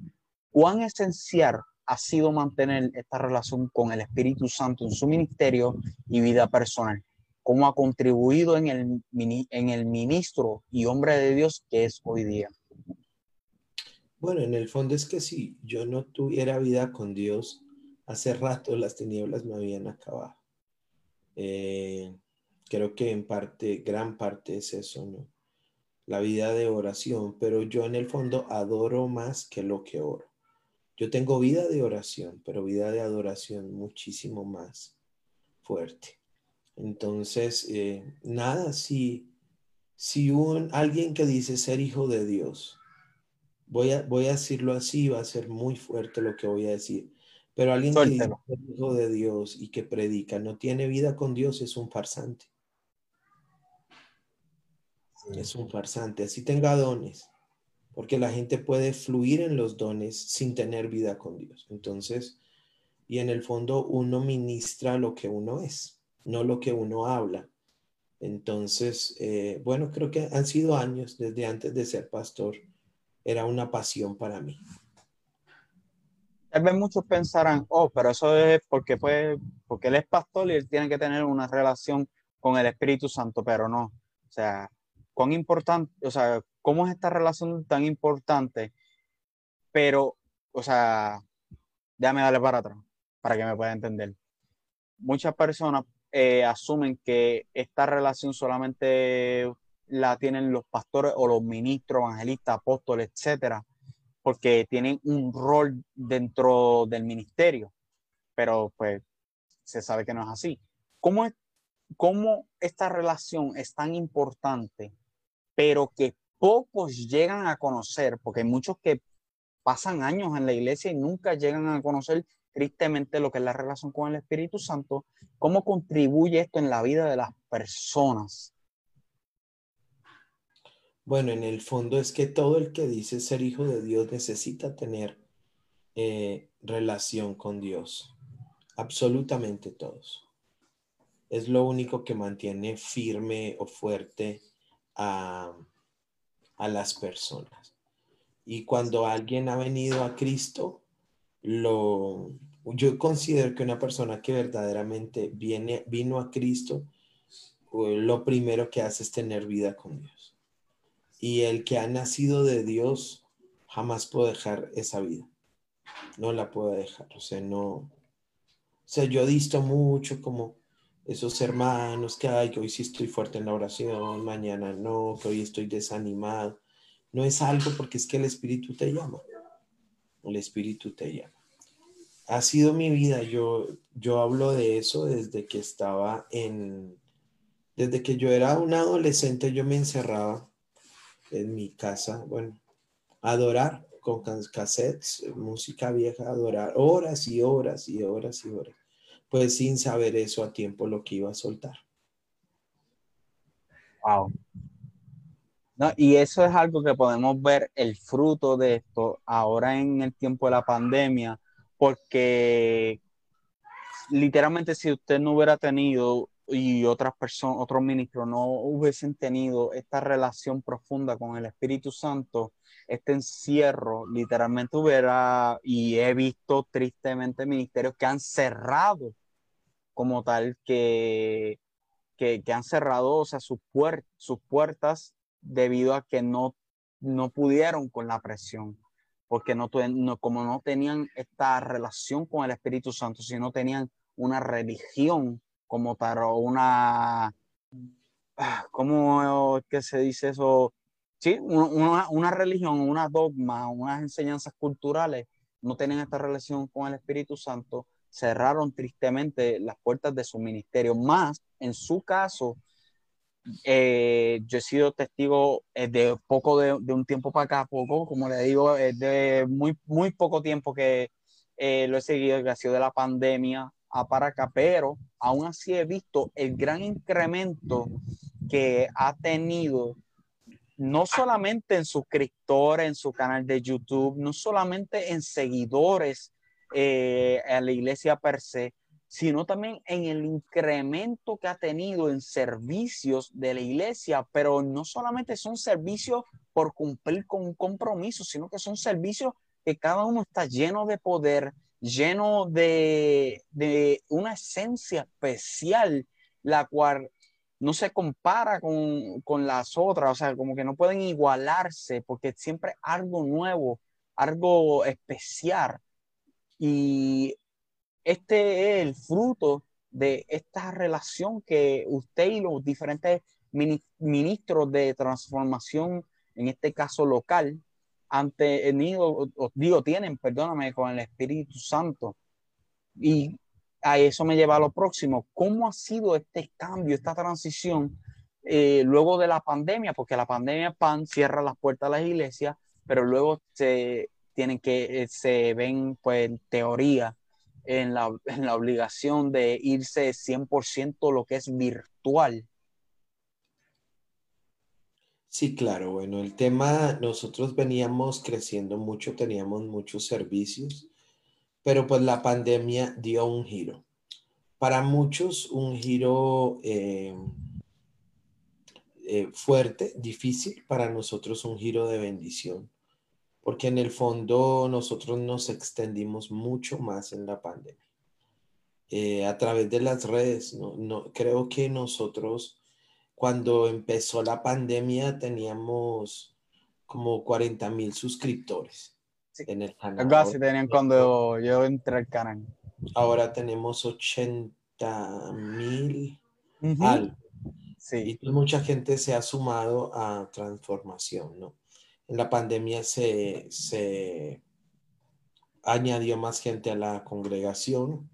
¿Cuán esencial ha sido mantener esta relación con el Espíritu Santo en su ministerio y vida personal? cómo ha contribuido en el, en el ministro y hombre de Dios que es hoy día.
Bueno, en el fondo es que si yo no tuviera vida con Dios, hace rato las tinieblas me habían acabado. Eh, creo que en parte, gran parte es eso, ¿no? La vida de oración, pero yo en el fondo adoro más que lo que oro. Yo tengo vida de oración, pero vida de adoración muchísimo más fuerte. Entonces, eh, nada, si, si un, alguien que dice ser hijo de Dios, voy a, voy a decirlo así, va a ser muy fuerte lo que voy a decir, pero alguien que dice ser hijo de Dios y que predica, no tiene vida con Dios, es un farsante. Es un farsante, así tenga dones, porque la gente puede fluir en los dones sin tener vida con Dios. Entonces, y en el fondo uno ministra lo que uno es no lo que uno habla. Entonces, eh, bueno, creo que han sido años desde antes de ser pastor. Era una pasión para mí.
Tal vez muchos pensarán, oh, pero eso es porque, fue, porque él es pastor y él tiene que tener una relación con el Espíritu Santo, pero no. O sea, cuán importante, o sea, cómo es esta relación tan importante, pero, o sea, déjame darle para atrás para que me pueda entender. Muchas personas eh, asumen que esta relación solamente la tienen los pastores o los ministros, evangelistas, apóstoles, etcétera, porque tienen un rol dentro del ministerio, pero pues se sabe que no es así. ¿Cómo, es, cómo esta relación es tan importante, pero que pocos llegan a conocer, porque hay muchos que pasan años en la iglesia y nunca llegan a conocer tristemente lo que es la relación con el Espíritu Santo, cómo contribuye esto en la vida de las personas.
Bueno, en el fondo es que todo el que dice ser hijo de Dios necesita tener eh, relación con Dios. Absolutamente todos. Es lo único que mantiene firme o fuerte a, a las personas. Y cuando alguien ha venido a Cristo, lo, yo considero que una persona que verdaderamente viene, vino a Cristo, lo primero que hace es tener vida con Dios. Y el que ha nacido de Dios jamás puede dejar esa vida. No la puede dejar. O sea, no. O sea, yo disto mucho como esos hermanos que hay, que hoy sí estoy fuerte en la oración, mañana no, que hoy estoy desanimado. No es algo porque es que el Espíritu te llama. El Espíritu te llama. Ha sido mi vida. Yo, yo hablo de eso desde que estaba en, desde que yo era un adolescente, yo me encerraba en mi casa, bueno, adorar con cassettes, música vieja, adorar horas y horas y horas y horas pues sin saber eso a tiempo lo que iba a soltar.
Wow. No, y eso es algo que podemos ver el fruto de esto ahora en el tiempo de la pandemia, porque literalmente si usted no hubiera tenido y otras personas, otros ministros no hubiesen tenido esta relación profunda con el Espíritu Santo, este encierro literalmente hubiera, y he visto tristemente ministerios que han cerrado como tal, que, que, han cerrado sus, sus puertas debido a que no, no pudieron con la presión, porque no, no, como no tenían esta relación con el Espíritu Santo, sino tenían una religión como o una, ah, ¿cómo que se dice eso? Sí, una, una religión, una dogma, unas enseñanzas culturales, no tenían esta relación con el Espíritu Santo, cerraron tristemente las puertas de su ministerio. Más, en su caso, eh, yo he sido testigo eh, de poco de, un tiempo para acá, poco, como le digo, de muy, muy poco tiempo que eh, lo he seguido, sido de la pandemia a para acá, pero aún así he visto el gran incremento que ha tenido no solamente en suscriptores, en su canal de YouTube, no solamente en seguidores eh, a la iglesia per se, sino también en el incremento que ha tenido en servicios de la iglesia, pero no solamente son servicios por cumplir con un compromiso, sino que son servicios que cada uno está lleno de poder, lleno de, de una esencia especial, la cual no se compara con, con, las otras, o sea, como que no pueden igualarse porque siempre algo nuevo, algo especial. Y este es el fruto de esta relación que usted y los diferentes ministros de transformación, en este caso local, han tenido, digo, tienen, perdóname, con el Espíritu Santo. Y a eso me lleva a lo próximo. ¿Cómo ha sido este cambio, esta transición eh, luego de la pandemia? Porque la pandemia pan cierra las puertas a las iglesias, pero luego se tienen que, eh, se ven pues teoría en la, en la obligación de irse 100% lo que es virtual.
Sí, claro, bueno, el tema, nosotros veníamos creciendo mucho, teníamos muchos servicios, pero pues la pandemia dio un giro. Para muchos un giro eh, eh, fuerte, difícil, para nosotros un giro de bendición porque en el fondo nosotros nos extendimos mucho más en la pandemia. Eh, a través de las redes, no, creo que nosotros cuando empezó la pandemia teníamos como 40 mil suscriptores en el canal.
Casi tenían cuando yo entré al canal.
Ahora tenemos 80 mil Sí. Y pues mucha gente se ha sumado a transformación, ¿no? en la pandemia se, añadió más gente a la congregación.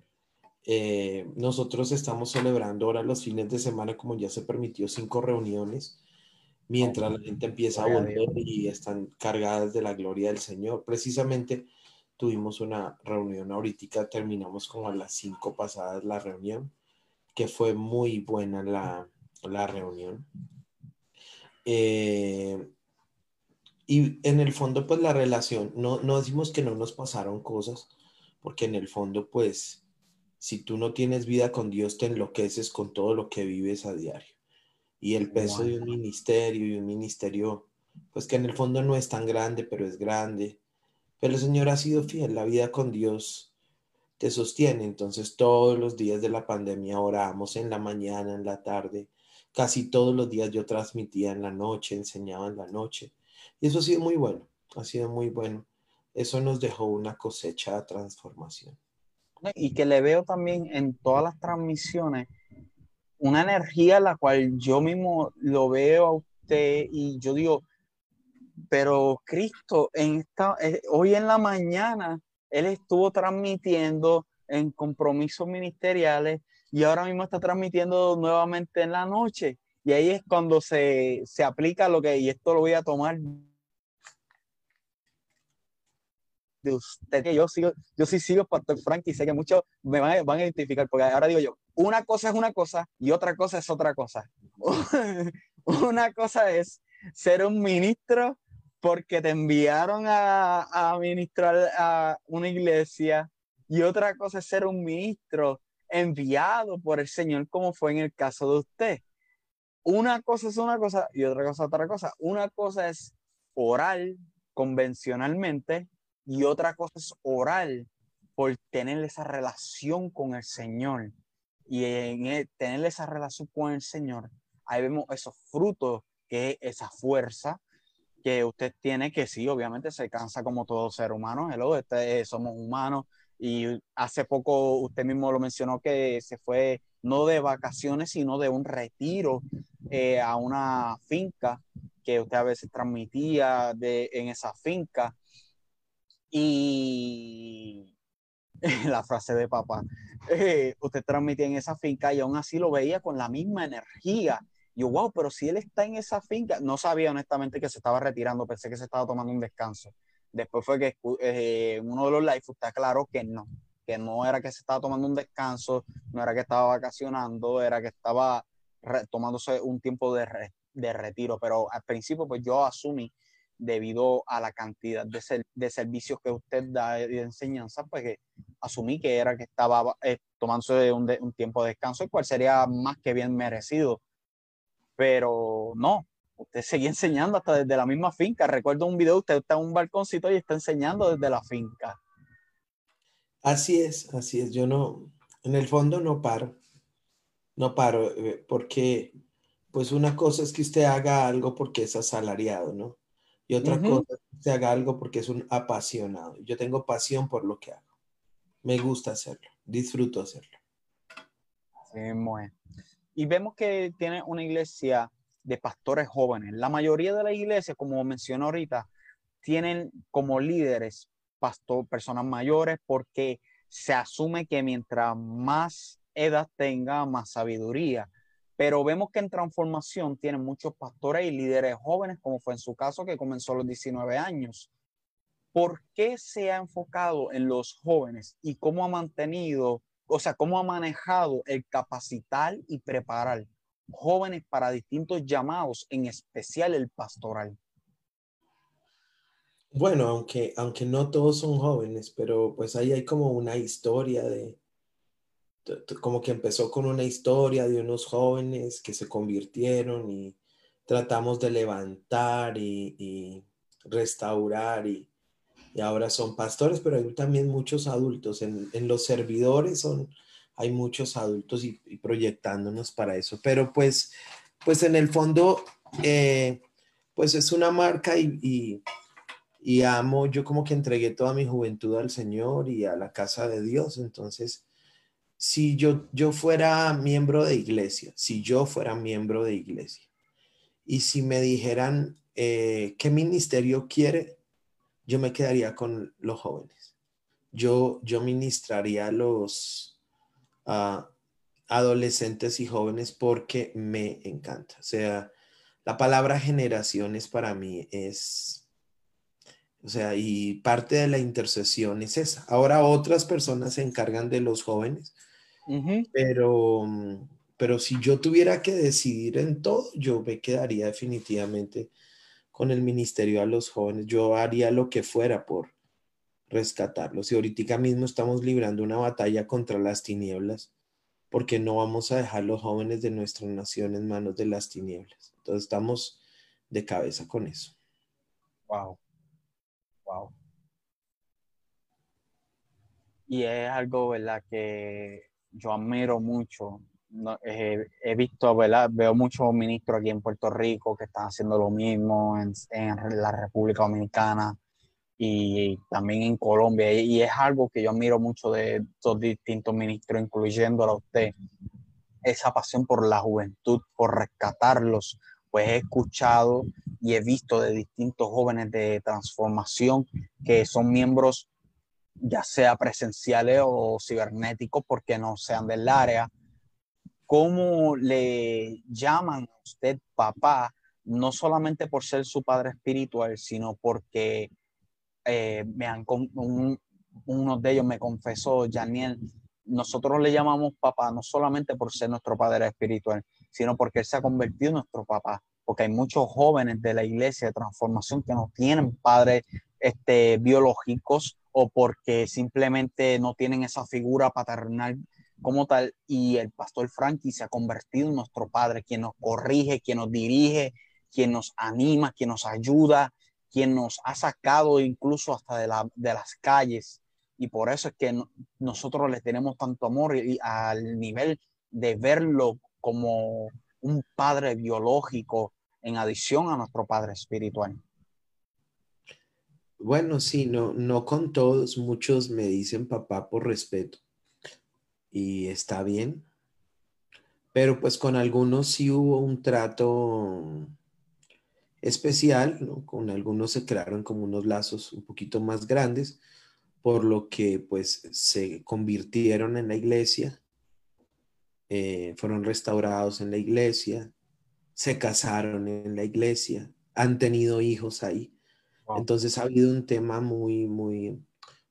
Eh, nosotros estamos celebrando ahora los fines de semana, como ya se permitió, cinco reuniones, mientras la gente empieza a volver y están cargadas de la gloria del Señor. Precisamente tuvimos una reunión ahorita, terminamos como a las cinco pasadas la reunión, que fue muy buena la, la reunión. Eh, y en el fondo, pues la relación, no, no decimos que no nos pasaron cosas, porque en el fondo, pues, si tú no tienes vida con Dios, te enloqueces con todo lo que vives a diario. Y el peso de un ministerio y un ministerio pues que en el fondo no es tan grande, pero es grande. Pero el Señor ha sido fiel, la vida con Dios te sostiene. Entonces todos los días de la pandemia oramos en la mañana, en la tarde. Casi todos los días yo transmitía en la noche, enseñaba en la noche. Y eso ha sido muy bueno, ha sido muy bueno. Eso nos dejó una cosecha de transformación.
Y que le veo también en todas las transmisiones una energía la cual yo mismo lo veo a usted y yo digo, pero Cristo, en esta, eh, hoy en la mañana, Él estuvo transmitiendo en compromisos ministeriales y ahora mismo está transmitiendo nuevamente en la noche. Y ahí es cuando se, se aplica lo que, y esto lo voy a tomar de usted, que yo sigo, yo sí sigo Pastor Frank y sé que muchos me van, van, a identificar, porque ahora digo yo, una cosa es una cosa y otra cosa es otra cosa. una cosa es ser un ministro porque te enviaron a, a ministrar a una iglesia y otra cosa es ser un ministro enviado por el Señor, como fue en el caso de usted. Una cosa es una cosa y otra cosa otra cosa. Una cosa es oral convencionalmente y otra cosa es oral por tener esa relación con el Señor. Y en tener esa relación con el Señor, ahí vemos esos frutos, que es esa fuerza que usted tiene, que sí, obviamente se cansa como todo ser humano, hello, este, somos humanos, y hace poco usted mismo lo mencionó que se fue no de vacaciones, sino de un retiro eh, a una finca que usted a veces transmitía de, en esa finca. Y la frase de papá, eh, usted transmitía en esa finca y aún así lo veía con la misma energía. Yo, wow, pero si él está en esa finca, no sabía honestamente que se estaba retirando, pensé que se estaba tomando un descanso. Después fue que eh, uno de los live está claro que no, que no era que se estaba tomando un descanso, no era que estaba vacacionando, era que estaba tomándose un tiempo de, de retiro. Pero al principio, pues yo asumí debido a la cantidad de, de servicios que usted da de enseñanza, pues que asumí que era que estaba eh, tomándose un, un, tiempo de descanso, el cual sería más que bien merecido. Pero no, usted seguía enseñando hasta desde la misma finca. Recuerdo un video, usted está en un balconcito y está enseñando desde la finca.
Así es, así es. Yo no, en el fondo no paro, no paro, eh, porque pues una cosa es que usted haga algo porque es asalariado, ¿no? Y otra cosa que haga algo porque es un apasionado. Yo tengo pasión por lo que hago. Me gusta hacerlo, disfruto hacerlo.
Sí, muy. Y vemos que tiene una iglesia de pastores jóvenes. La mayoría de las iglesias, como mencionó ahorita, tienen como líderes pastor, personas mayores porque se asume que mientras más edad tenga, más sabiduría. Pero vemos que en transformación tienen muchos pastores y líderes jóvenes, como fue en su caso, que comenzó a los 19 años. ¿Por qué se ha enfocado en los jóvenes y cómo ha mantenido, o sea, cómo ha manejado el capacitar y preparar jóvenes para distintos llamados, en especial el pastoral?
Bueno, aunque, aunque no todos son jóvenes, pero pues ahí hay como una historia de, como que empezó con una historia de unos jóvenes que se convirtieron y tratamos de levantar y, restaurar y, ahora son pastores, pero hay también muchos adultos. En, los servidores son, hay muchos adultos y, proyectándonos para eso. Pero pues, pues en el fondo, eh, pues es una marca y, y amo, yo como que entregué toda mi juventud al Señor y a la casa de Dios. Entonces, si yo, yo fuera miembro de iglesia, si yo fuera miembro de iglesia, y si me dijeran eh, qué ministerio quiere, yo me quedaría con los jóvenes. Yo, yo ministraría a los adolescentes y jóvenes porque me encanta. O sea, la palabra generaciones para mí es, o sea, y parte de la intercesión es esa. Ahora otras personas se encargan de los jóvenes, pero, mm, pero si yo tuviera que decidir en todo, yo me quedaría definitivamente con el ministerio a los jóvenes. Yo haría lo que fuera por rescatarlos. Y ahorita mismo estamos librando una batalla contra las tinieblas, porque no vamos a dejar los jóvenes de nuestra nación en manos de las tinieblas. Entonces estamos de cabeza con eso.
Wow. Wow. Y es algo, ¿verdad? Que yo admiro mucho. Eh, he visto, ¿verdad? Veo muchos ministros aquí en Puerto Rico que están haciendo lo mismo en, la República Dominicana y también en Colombia. Y es algo que yo admiro mucho de estos distintos ministros, incluyéndolo a usted, esa pasión por la juventud, por rescatarlos. Pues he escuchado y he visto de distintos jóvenes de transformación que son miembros ya sea presenciales o cibernéticos porque no sean del área. ¿Cómo le llaman a usted papá? No solamente por ser su padre espiritual, sino porque eh, me han, uno de ellos me confesó, Janiel, nosotros le llamamos papá no solamente por ser nuestro padre espiritual, sino porque él se ha convertido en nuestro papá. Porque hay muchos jóvenes de la iglesia de transformación que no tienen padres este, biológicos o porque simplemente no tienen esa figura paternal como tal. Y el pastor Frankie se ha convertido en nuestro padre, quien nos corrige, quien nos dirige, quien nos anima, quien nos ayuda, quien nos ha sacado incluso hasta de, las calles. Y por eso es que nosotros le tenemos tanto amor y, al nivel de verlo como un padre biológico en adición a nuestro padre espiritual.
Bueno, sí, no, no con todos, muchos me dicen papá por respeto y está bien, pero pues con algunos sí hubo un trato especial, con algunos se crearon como unos lazos un poquito más grandes, por lo que pues se convirtieron en la iglesia, eh, fueron restaurados en la iglesia, se casaron en la iglesia, han tenido hijos ahí. Entonces ha habido un tema muy, muy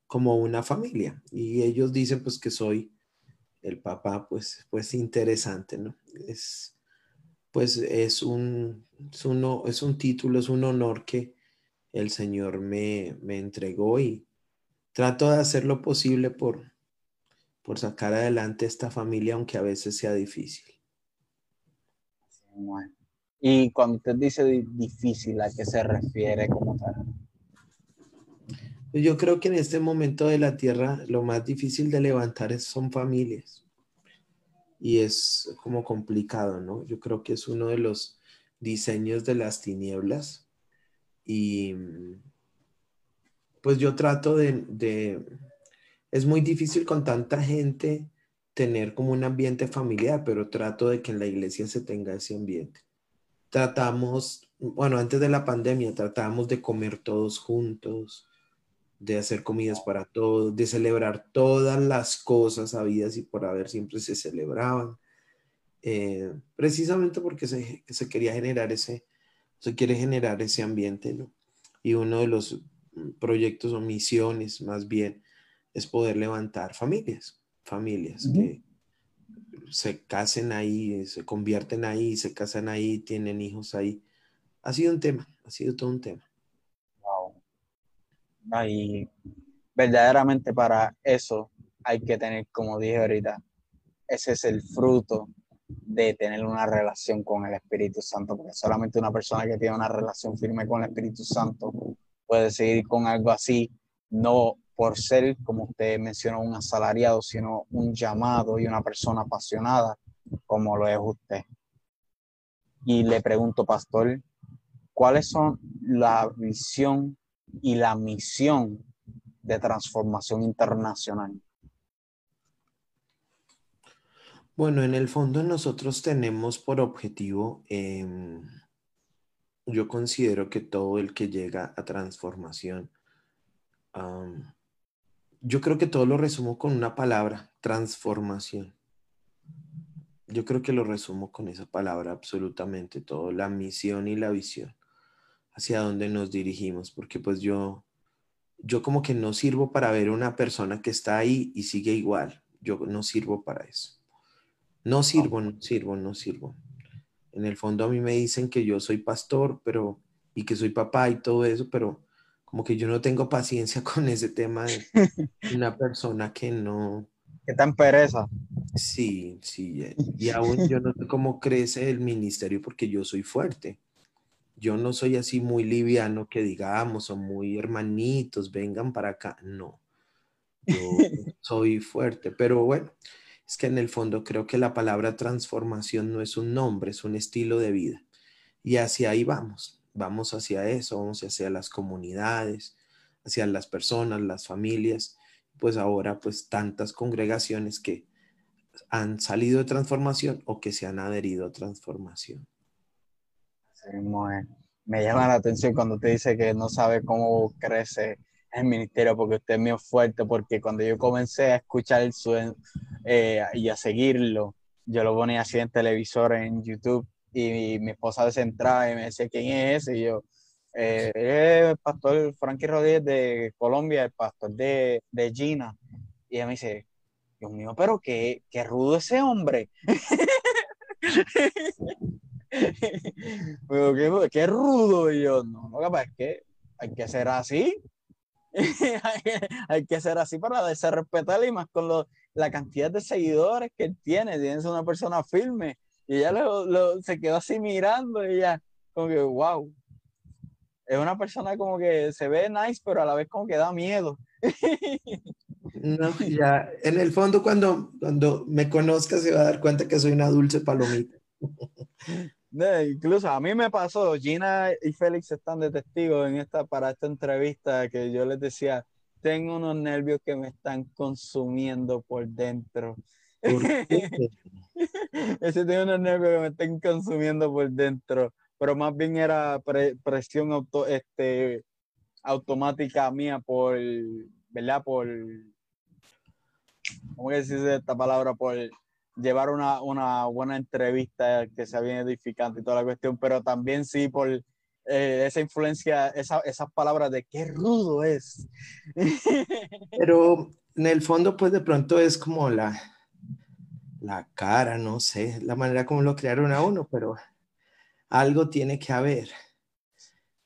como una familia. Y ellos dicen pues que soy el papá, pues, pues interesante, ¿no? Es, pues es un, es, un título, es un honor que el Señor me, entregó y trato de hacer lo posible por, por sacar adelante esta familia, aunque a veces sea difícil.
Y cuando usted dice difícil, ¿a qué se refiere como tal?
Yo creo que en este momento de la tierra lo más difícil de levantar son familias y es como complicado, ¿no? Yo creo que es uno de los diseños de las tinieblas y pues yo trato de, es muy difícil con tanta gente tener como un ambiente familiar, pero trato de que en la iglesia se tenga ese ambiente. Tratamos, bueno, antes de la pandemia tratábamos de comer todos juntos, de hacer comidas para todos, de celebrar todas las cosas habidas y por haber siempre se celebraban, eh, precisamente porque se, se, quería generar ese, se quiere generar ese ambiente, ¿no? Y uno de los proyectos o misiones más bien es poder levantar familias, familias que se casen ahí, se convierten ahí, se casan ahí, tienen hijos ahí. Ha sido un tema, ha sido todo un tema.
Y verdaderamente para eso hay que tener, como dije ahorita, ese es el fruto de tener una relación con el Espíritu Santo, porque solamente una persona que tiene una relación firme con el Espíritu Santo puede seguir con algo así, no por ser, como usted mencionó, un asalariado, sino un llamado y una persona apasionada, como lo es usted. Y le pregunto, pastor, ¿cuáles son la visión y la misión de transformación internacional?
Bueno, en el fondo nosotros tenemos por objetivo, em, yo considero que todo el que llega a transformación, yo creo que todo lo resumo con una palabra, transformación. Yo creo que lo resumo con esa palabra absolutamente todo, la misión y la visión hacia dónde nos dirigimos, porque pues yo, yo como que no sirvo para ver una persona que está ahí y sigue igual, yo no sirvo para eso. No sirvo, no sirvo, no sirvo. En el fondo a mí me dicen que yo soy pastor, pero y que soy papá y todo eso, pero como que yo no tengo paciencia con ese tema de una persona que no...
Que tan pereza.
Sí, sí. Y aún yo no sé cómo crece el ministerio porque yo soy fuerte yo no soy así muy liviano que digamos, o muy hermanitos, vengan para acá. No, yo soy fuerte, pero bueno, es que en el fondo creo que la palabra transformación no es un nombre, es un estilo de vida. Y hacia ahí vamos, vamos hacia eso, vamos hacia las comunidades, hacia las personas, las familias, pues ahora pues tantas congregaciones que han salido de transformación o que se han adherido a transformación.
me llama la atención cuando te dice que no sabe cómo crece el ministerio porque usted es muy fuerte, porque cuando yo comencé a escuchar sueño eh, y a seguirlo, yo lo ponía así en televisor, en YouTube, y mi, esposa se entraba y me decía, ¿quién es ese? Y yo, eh, el pastor Frankie Rodríguez de Colombia, el pastor de, de Gina. Y ella me dice, Dios mío, pero qué, qué rudo ese hombre. pero qué, qué, rudo. Y yo, no, no, capaz, es que hay que ser así. hay que ser así para darse respetar y más con lo, la cantidad de seguidores que él tiene. Tiene una persona firme. Y ella lo, se quedó así mirando y ya, como que, wow. Es una persona como que se ve nice, pero a la vez como que da miedo.
No, ya, en el fondo cuando, cuando me conozca se va a dar cuenta que soy una dulce palomita.
incluso a mí me pasó, Gina y Félix están de testigos en esta, para esta entrevista que yo les decía, tengo unos nervios que me están consumiendo por dentro. Ese tengo unos nervios que me están consumiendo por dentro, pero más bien era presión auto, este, automática mía por, ¿verdad? Por, ¿cómo que se esta palabra? Por llevar una, una, buena entrevista que sea bien edificante y toda la cuestión, pero también sí por eh, esa influencia, esa, esas palabras de qué rudo es.
Pero en el fondo, pues de pronto es como la, la cara, no sé, la manera como lo crearon a uno, pero algo tiene que haber.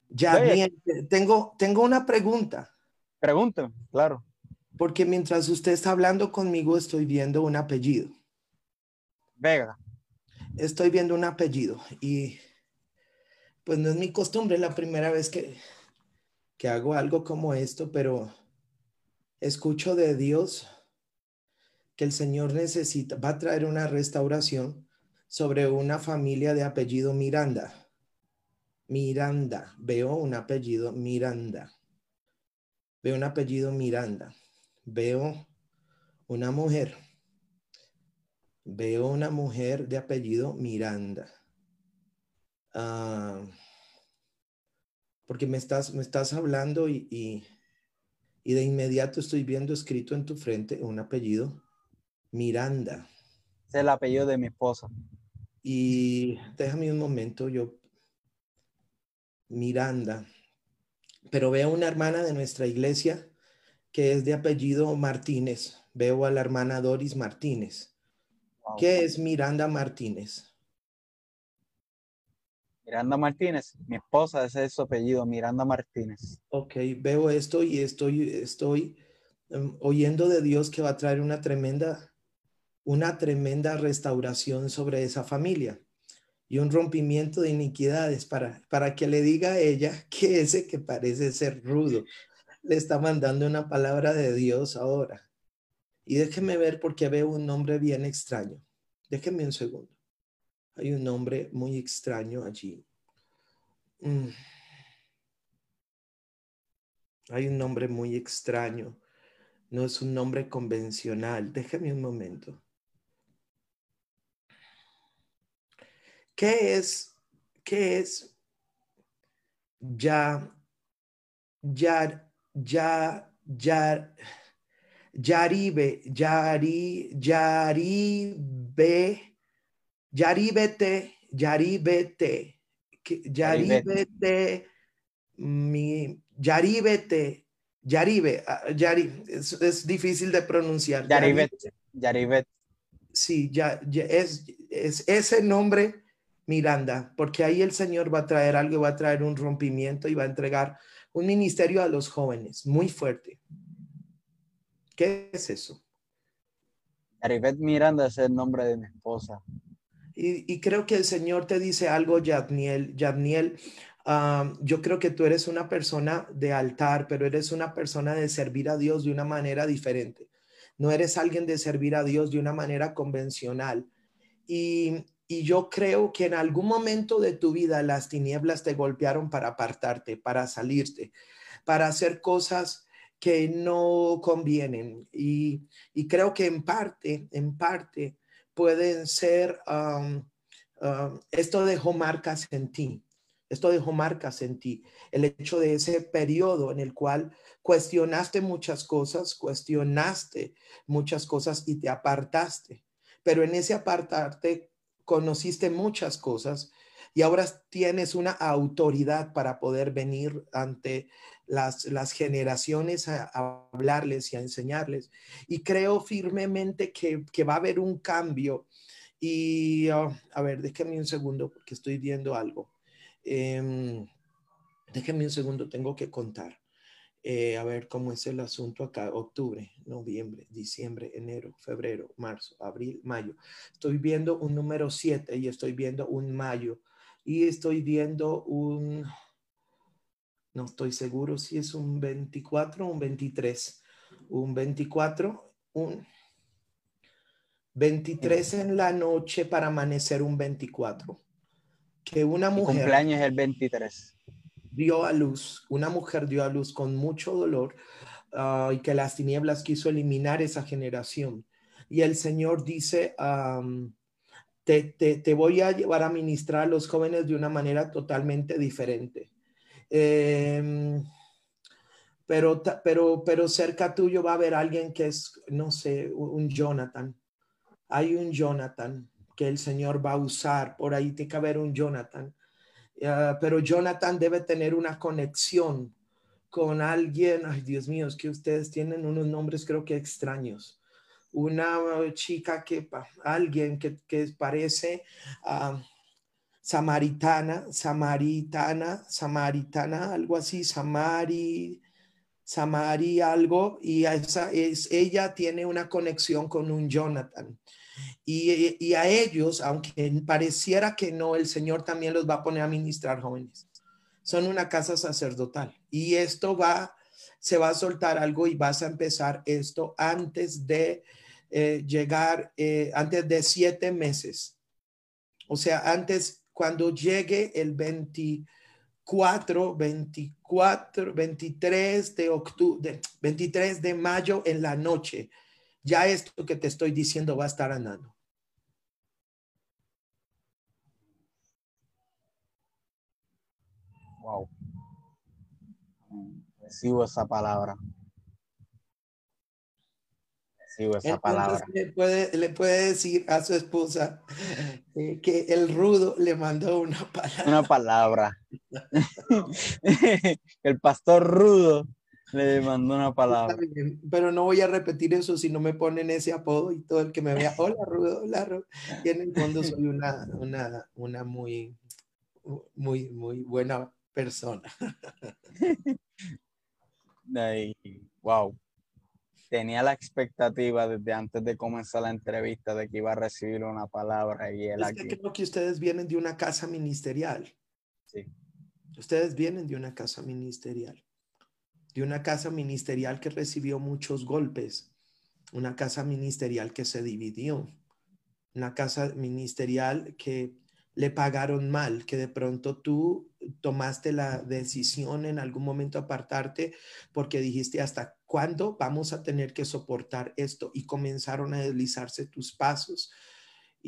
Ya, bien, tengo, tengo una pregunta.
Pregunta, claro.
Porque mientras usted está hablando conmigo, estoy viendo un apellido.
Vega.
Estoy viendo un apellido y pues no es mi costumbre, es la primera vez que, que hago algo como esto, pero escucho de Dios que el Señor necesita, va a traer una restauración sobre una familia de apellido Miranda. Miranda, veo un apellido Miranda. Veo un apellido Miranda. Veo una mujer. Veo una mujer de apellido Miranda. Ah, porque me estás, me estás hablando y, y de inmediato estoy viendo escrito en tu frente un apellido Miranda.
Es el apellido de mi esposa.
Y déjame un momento, yo. Miranda. Pero veo una hermana de nuestra iglesia que es de apellido Martínez. Veo a la hermana Doris Martínez. ¿Qué es Miranda Martínez?
Miranda Martínez, mi esposa, ese es su apellido, Miranda Martínez.
Ok, veo esto y estoy, estoy em, oyendo de Dios que va a traer una tremenda una tremenda restauración sobre esa familia y un rompimiento de iniquidades para, para que le diga a ella que ese que parece ser rudo le está mandando una palabra de Dios ahora. Y déjeme ver porque veo un nombre bien extraño. Déjeme un segundo. Hay un nombre muy extraño allí. Mm. Hay un nombre muy extraño. No es un nombre convencional. Déjeme un momento. ¿Qué es, qué es ya, ya, ya, ya, Yaribe, Yari, Yaribe, Yaribete, Yaribete, Yaribete, mi, Yaribete, Yaribe, ah, Yari, es, es difícil de pronunciar.
Yaribete, Yaribete.
Sí, ya, ya es, es ese nombre Miranda, porque ahí el Señor va a traer algo, va a traer un rompimiento y va a entregar un ministerio a los jóvenes muy fuerte. ¿Qué es eso?
Aribet Miranda es el nombre de mi esposa.
Y, creo que el Señor te dice algo, Yadniel. Yadniel, yo creo que tú eres una persona de altar, pero eres una persona de servir a Dios de una manera diferente. No eres alguien de servir a Dios de una manera convencional. Y, y yo creo que en algún momento de tu vida las tinieblas te golpearon para apartarte, para salirte, para hacer cosas que no convienen. Y, y creo que en parte, en parte, pueden ser, esto dejó marcas en ti. Esto dejó marcas en ti. El hecho de ese periodo en el cual cuestionaste muchas cosas, cuestionaste muchas cosas y te apartaste. Pero en ese apartarte conociste muchas cosas y ahora tienes una autoridad para poder venir ante las, las generaciones a, hablarles y a enseñarles. Y creo firmemente que, que va a haber un cambio. Y oh, a ver, déjeme un segundo porque estoy viendo algo. Eh, déjenme un segundo, tengo que contar. Eh, a ver cómo es el asunto acá. Octubre, noviembre, diciembre, enero, febrero, marzo, abril, mayo. Estoy viendo un número 7 y estoy viendo un mayo. Y estoy viendo un, no estoy seguro si es un 24 o un 23. Un 24, un 23 en la noche para amanecer un 24 que una mujer...
cumpleaños el 23.
Dio a luz, una mujer dio a luz con mucho dolor ah, y que las tinieblas quiso eliminar esa generación. Y el Señor dice, te, te, voy a llevar a ministrar a los jóvenes de una manera totalmente diferente. Em, pero, pero, pero cerca tuyo va a haber alguien que es, no sé, un Jonathan. Hay un Jonathan que el Señor va a usar. Por ahí tiene que haber un Jonathan. Ah, pero Jonathan debe tener una conexión con alguien. Ay, Dios mío, es que ustedes tienen unos nombres creo que extraños. Una chica que, alguien que, que parece uh, samaritana, samaritana, samaritana, algo así, samari, samari algo, y esa es, ella tiene una conexión con un Jonathan. Y, a ellos, aunque pareciera que no, el Señor también los va a poner a ministrar jóvenes. Son una casa sacerdotal. Y esto va, se va a soltar algo y vas a empezar esto antes de eh, llegar, eh, antes de siete meses. O sea, antes, cuando llegue el 24, 24, 23 de octubre, 23 de mayo en la noche ya esto que te estoy diciendo va a estar andando.
Wow. Recibo esa palabra. Recibo esa palabra.
Le puede, le puede decir a su esposa eh, que el rudo le mandó una palabra.
Una palabra. el pastor rudo le mandó una palabra.
pero no voy a repetir eso si no me ponen ese apodo y todo el que me vea, hola Rudo, hola Rudo. Y en el fondo soy una, una, una muy, muy, muy buena persona.
wow. Tenía la expectativa desde antes de comenzar la entrevista de que iba a recibir una palabra y él
es que creo que ustedes vienen de una casa ministerial. Sí. Ustedes vienen de una casa ministerial de una casa ministerial que recibió muchos golpes, una casa ministerial que se dividió, una casa ministerial que le pagaron mal, que de pronto tú tomaste la decisión en algún momento apartarte porque dijiste hasta cuándo vamos a tener que soportar esto y comenzaron a deslizarse tus pasos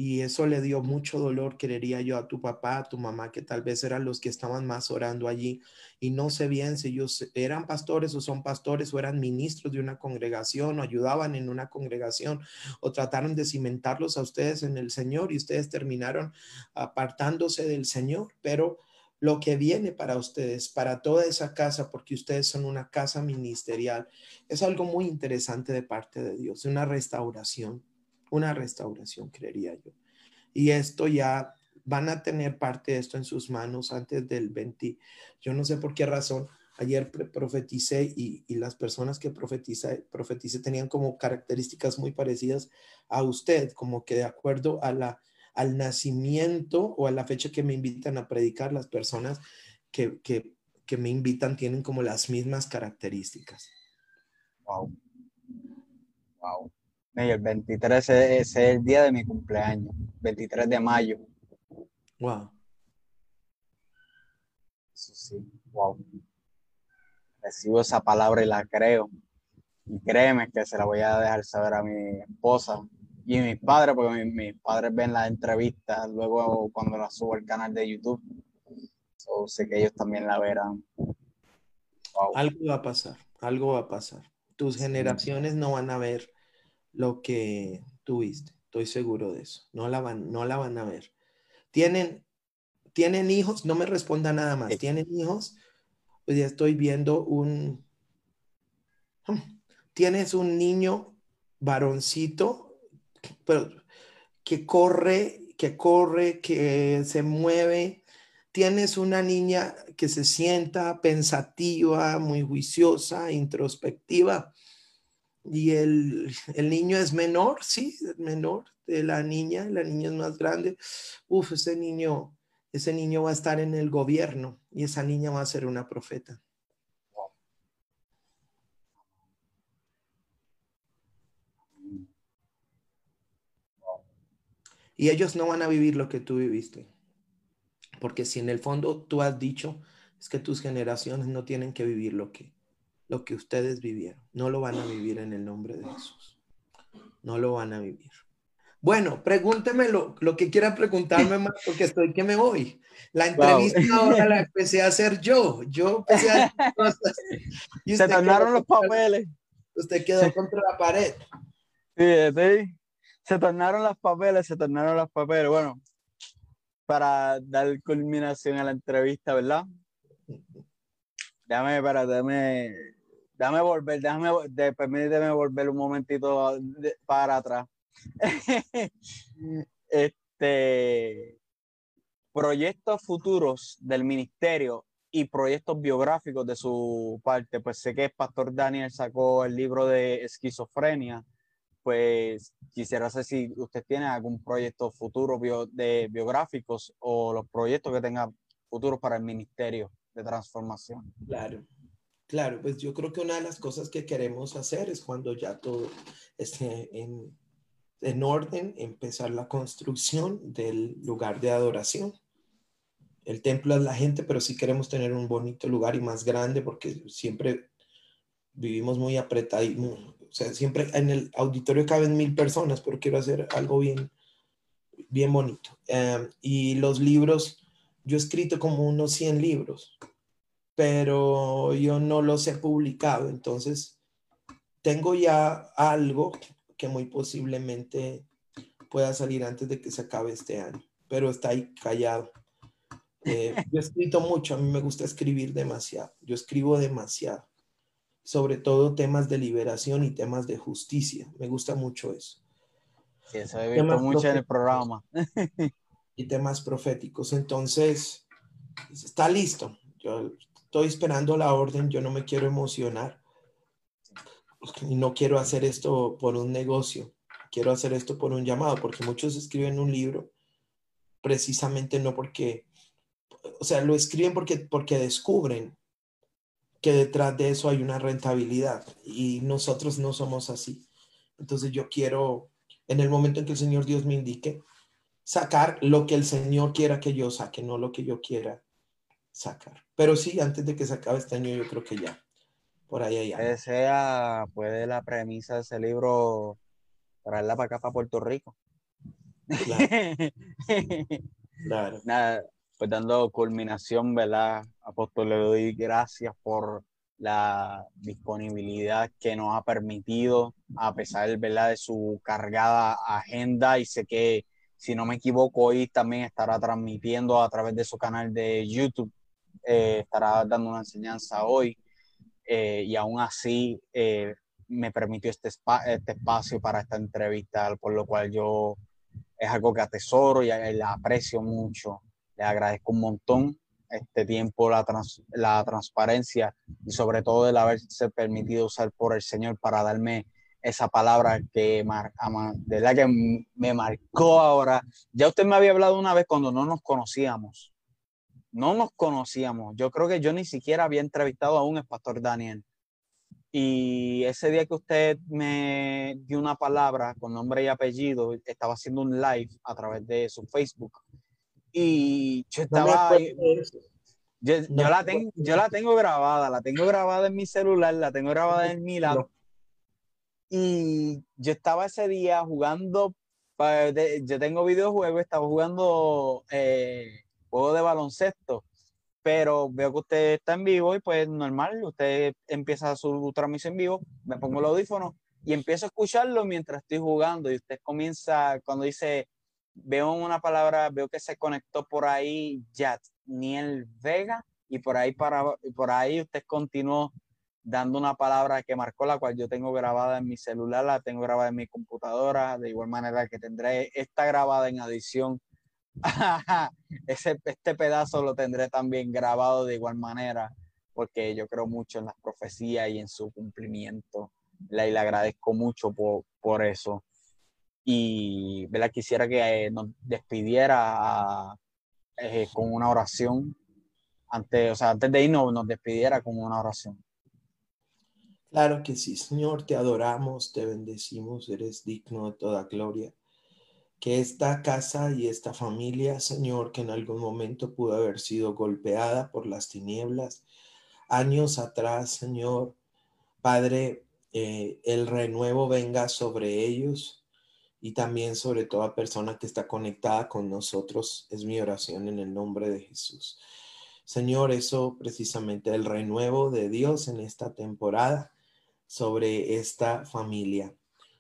y eso le dio mucho dolor, creería yo, a tu papá, a tu mamá, que tal vez eran los que estaban más orando allí. Y no sé bien si ellos eran pastores o son pastores o eran ministros de una congregación o ayudaban en una congregación o trataron de cimentarlos a ustedes en el Señor y ustedes terminaron apartándose del Señor, pero lo que viene para ustedes, para toda esa casa, porque ustedes son una casa ministerial, es algo muy interesante de parte de Dios, una restauración una restauración, creería yo. Y esto ya van a tener parte de esto en sus manos antes del 20. Yo no sé por qué razón. Ayer profeticé y, las personas que profeticé, profeticé tenían como características muy parecidas a usted, como que de acuerdo a la, al nacimiento o a la fecha que me invitan a predicar, las personas que, que, que me invitan tienen como las mismas características.
Wow. Wow. El 23 es, el día de mi cumpleaños, 23 de mayo.
Wow.
Eso sí, wow. Recibo esa palabra y la creo. Y créeme que se la voy a dejar saber a mi esposa y a mis padres, porque mis, padres ven la entrevista luego cuando la subo al canal de YouTube. sé que ellos también la verán.
Algo va a pasar, algo va a pasar. Tus generaciones no van a ver lo que tuviste, estoy seguro de eso. No la van, no la van a ver. Tienen, tienen hijos, no me responda nada más. Tienen hijos, pues ya estoy viendo un, tienes un niño varoncito, pero que corre, que corre, que se mueve. Tienes una niña que se sienta pensativa, muy juiciosa, introspectiva. Y el, el niño es menor, sí, menor de la niña, la niña es más grande. Uf, ese niño, ese niño va a estar en el gobierno y esa niña va a ser una profeta. Y ellos no van a vivir lo que tú viviste. Porque si en el fondo tú has dicho, es que tus generaciones no tienen que vivir lo que, lo que ustedes vivieron. No lo van a vivir en el nombre de Jesús. No lo van a vivir. Bueno, pregúnteme lo, que quiera preguntarme más porque estoy que me voy. La entrevista ahora la empecé a hacer yo. Yo empecé a hacer cosas.
Se tornaron los papeles.
Usted quedó contra la pared.
Sí, sí se tornaron las papeles, se tornaron las papeles. Bueno, para dar culminación a la entrevista, ¿verdad? Déjame, para, déjame, déjame volver, déjame, permíteme volver un momentito para atrás. este, proyectos futuros del ministerio y proyectos biográficos de su parte, pues sé que el Pastor Daniel sacó el libro de esquizofrenia, pues quisiera saber si usted tiene algún proyecto futuro de biográficos o los proyectos que tenga futuros para el Ministerio de Transformación.
Claro, claro, pues yo creo que una de las cosas que queremos hacer es cuando ya todo esté en, en orden, empezar la construcción del lugar de adoración. El templo es la gente, pero sí queremos tener un bonito lugar y más grande porque siempre vivimos muy apretados, o sea, siempre en el auditorio caben mil personas, pero quiero hacer algo bien, bien bonito. Em, y los libros, yo he escrito como unos 100 libros, pero yo no los he publicado, entonces tengo ya algo que muy posiblemente pueda salir antes de que se acabe este año, pero está ahí callado. Eh, yo he escrito mucho, a mí me gusta escribir demasiado, yo escribo demasiado sobre todo temas de liberación y temas de justicia. Me gusta mucho eso.
Sí, eso he visto mucho en el programa.
y temas proféticos. Entonces, está listo. Yo estoy esperando la orden, yo no me quiero emocionar. No quiero hacer esto por un negocio, quiero hacer esto por un llamado, porque muchos escriben un libro precisamente no porque, o sea, lo escriben porque, porque descubren que detrás de eso hay una rentabilidad y nosotros no somos así. Entonces yo quiero, en el momento en que el Señor Dios me indique, sacar lo que el Señor quiera que yo saque, no lo que yo quiera sacar. Pero sí, antes de que se acabe este año, yo creo que ya, por ahí
Que sea, puede la premisa de ese libro traerla para acá, para Puerto Rico. Claro. claro. Nada, pues dando culminación, ¿verdad? Apóstol, le doy gracias por la disponibilidad que nos ha permitido, a pesar ¿verdad? de su cargada agenda. Y sé que, si no me equivoco, hoy también estará transmitiendo a través de su canal de YouTube, eh, estará dando una enseñanza hoy. Eh, y aún así eh, me permitió este, este espacio para esta entrevista, por lo cual yo es algo que atesoro y la aprecio mucho. Le agradezco un montón este tiempo, la, la transparencia y sobre todo el haberse permitido usar por el Señor para darme esa palabra que, de la que me marcó ahora. Ya usted me había hablado una vez cuando no nos conocíamos. No nos conocíamos. Yo creo que yo ni siquiera había entrevistado aún al pastor Daniel. Y ese día que usted me dio una palabra con nombre y apellido, estaba haciendo un live a través de su Facebook. Y yo estaba... yo, la tengo, yo la tengo grabada, la tengo grabada en mi celular, la tengo grabada en mi lado. Y yo estaba ese día jugando, yo tengo videojuegos, estaba jugando eh, juego de baloncesto, pero veo que usted está en vivo y pues normal, usted empieza su transmisión en vivo, me pongo el audífono y empiezo a escucharlo mientras estoy jugando y usted comienza, cuando dice, veo una palabra, veo que se conectó por ahí Niel Vega y por ahí, para, por ahí usted continuó dando una palabra que marcó la cual yo tengo grabada en mi celular, la tengo grabada en mi computadora, de igual manera que tendré esta grabada en adición. Ese, este pedazo lo tendré también grabado de igual manera, porque yo creo mucho en las profecías y en su cumplimiento. y le agradezco mucho por, por eso. Y ¿verdad? quisiera que eh, nos despidiera eh, con una oración. Antes, o sea, antes de irnos, nos despidiera con una oración.
Claro que sí, Señor, te adoramos, te bendecimos, eres digno de toda gloria. Que esta casa y esta familia, Señor, que en algún momento pudo haber sido golpeada por las tinieblas, años atrás, Señor, Padre, eh, el renuevo venga sobre ellos y también sobre toda persona que está conectada con nosotros. Es mi oración en el nombre de Jesús. Señor, eso precisamente el renuevo de Dios en esta temporada sobre esta familia,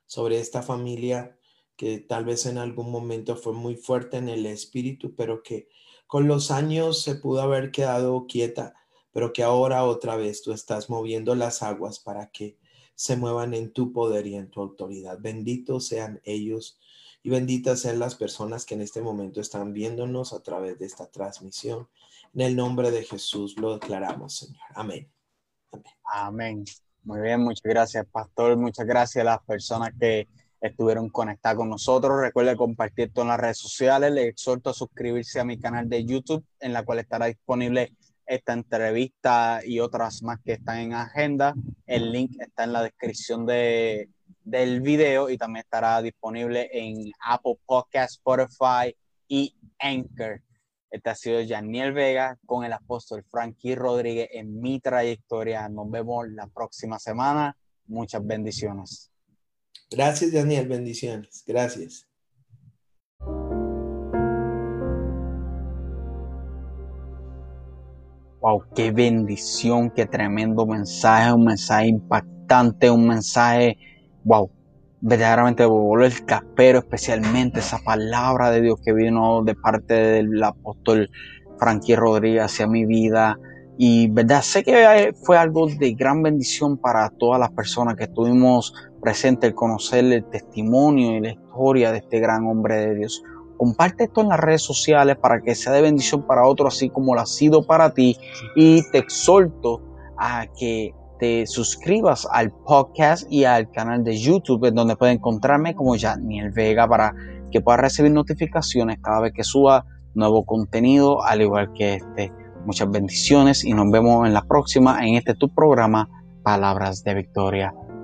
sobre esta familia que tal vez en algún momento fue muy fuerte en el espíritu, pero que con los años se pudo haber quedado quieta, pero que ahora otra vez tú estás moviendo las aguas para que se muevan en tu poder y en tu autoridad. Benditos sean ellos y benditas sean las personas que en este momento están viéndonos a través de esta transmisión. En el nombre de Jesús lo declaramos, Señor.
Amén. Amén. Muy bien, muchas gracias, Pastor. Muchas gracias a las personas que estuvieron conectadas con nosotros. Recuerde compartir esto en las redes sociales. Le exhorto a suscribirse a mi canal de YouTube, en la cual estará disponible esta entrevista y otras más que están en agenda. El link está en la descripción de, del video y también estará disponible en Apple Podcast, Spotify y Anchor. Este ha sido Janiel Vega con el apóstol Frankie Rodríguez en mi trayectoria. Nos vemos la próxima semana. Muchas bendiciones.
Gracias, Daniel. Bendiciones. Gracias.
Wow, qué bendición, qué tremendo mensaje, un mensaje impactante, un mensaje, wow, verdaderamente voló el caspero, especialmente esa palabra de Dios que vino de parte del apóstol Frankie Rodríguez hacia mi vida. Y verdad, sé que fue algo de gran bendición para todas las personas que estuvimos presentes, el conocer el testimonio y la historia de este gran hombre de Dios. Comparte esto en las redes sociales para que sea de bendición para otros, así como lo ha sido para ti. Y te exhorto a que te suscribas al podcast y al canal de YouTube, en donde puedes encontrarme como Janiel Vega para que puedas recibir notificaciones cada vez que suba nuevo contenido, al igual que este. Muchas bendiciones y nos vemos en la próxima en este tu programa Palabras de Victoria.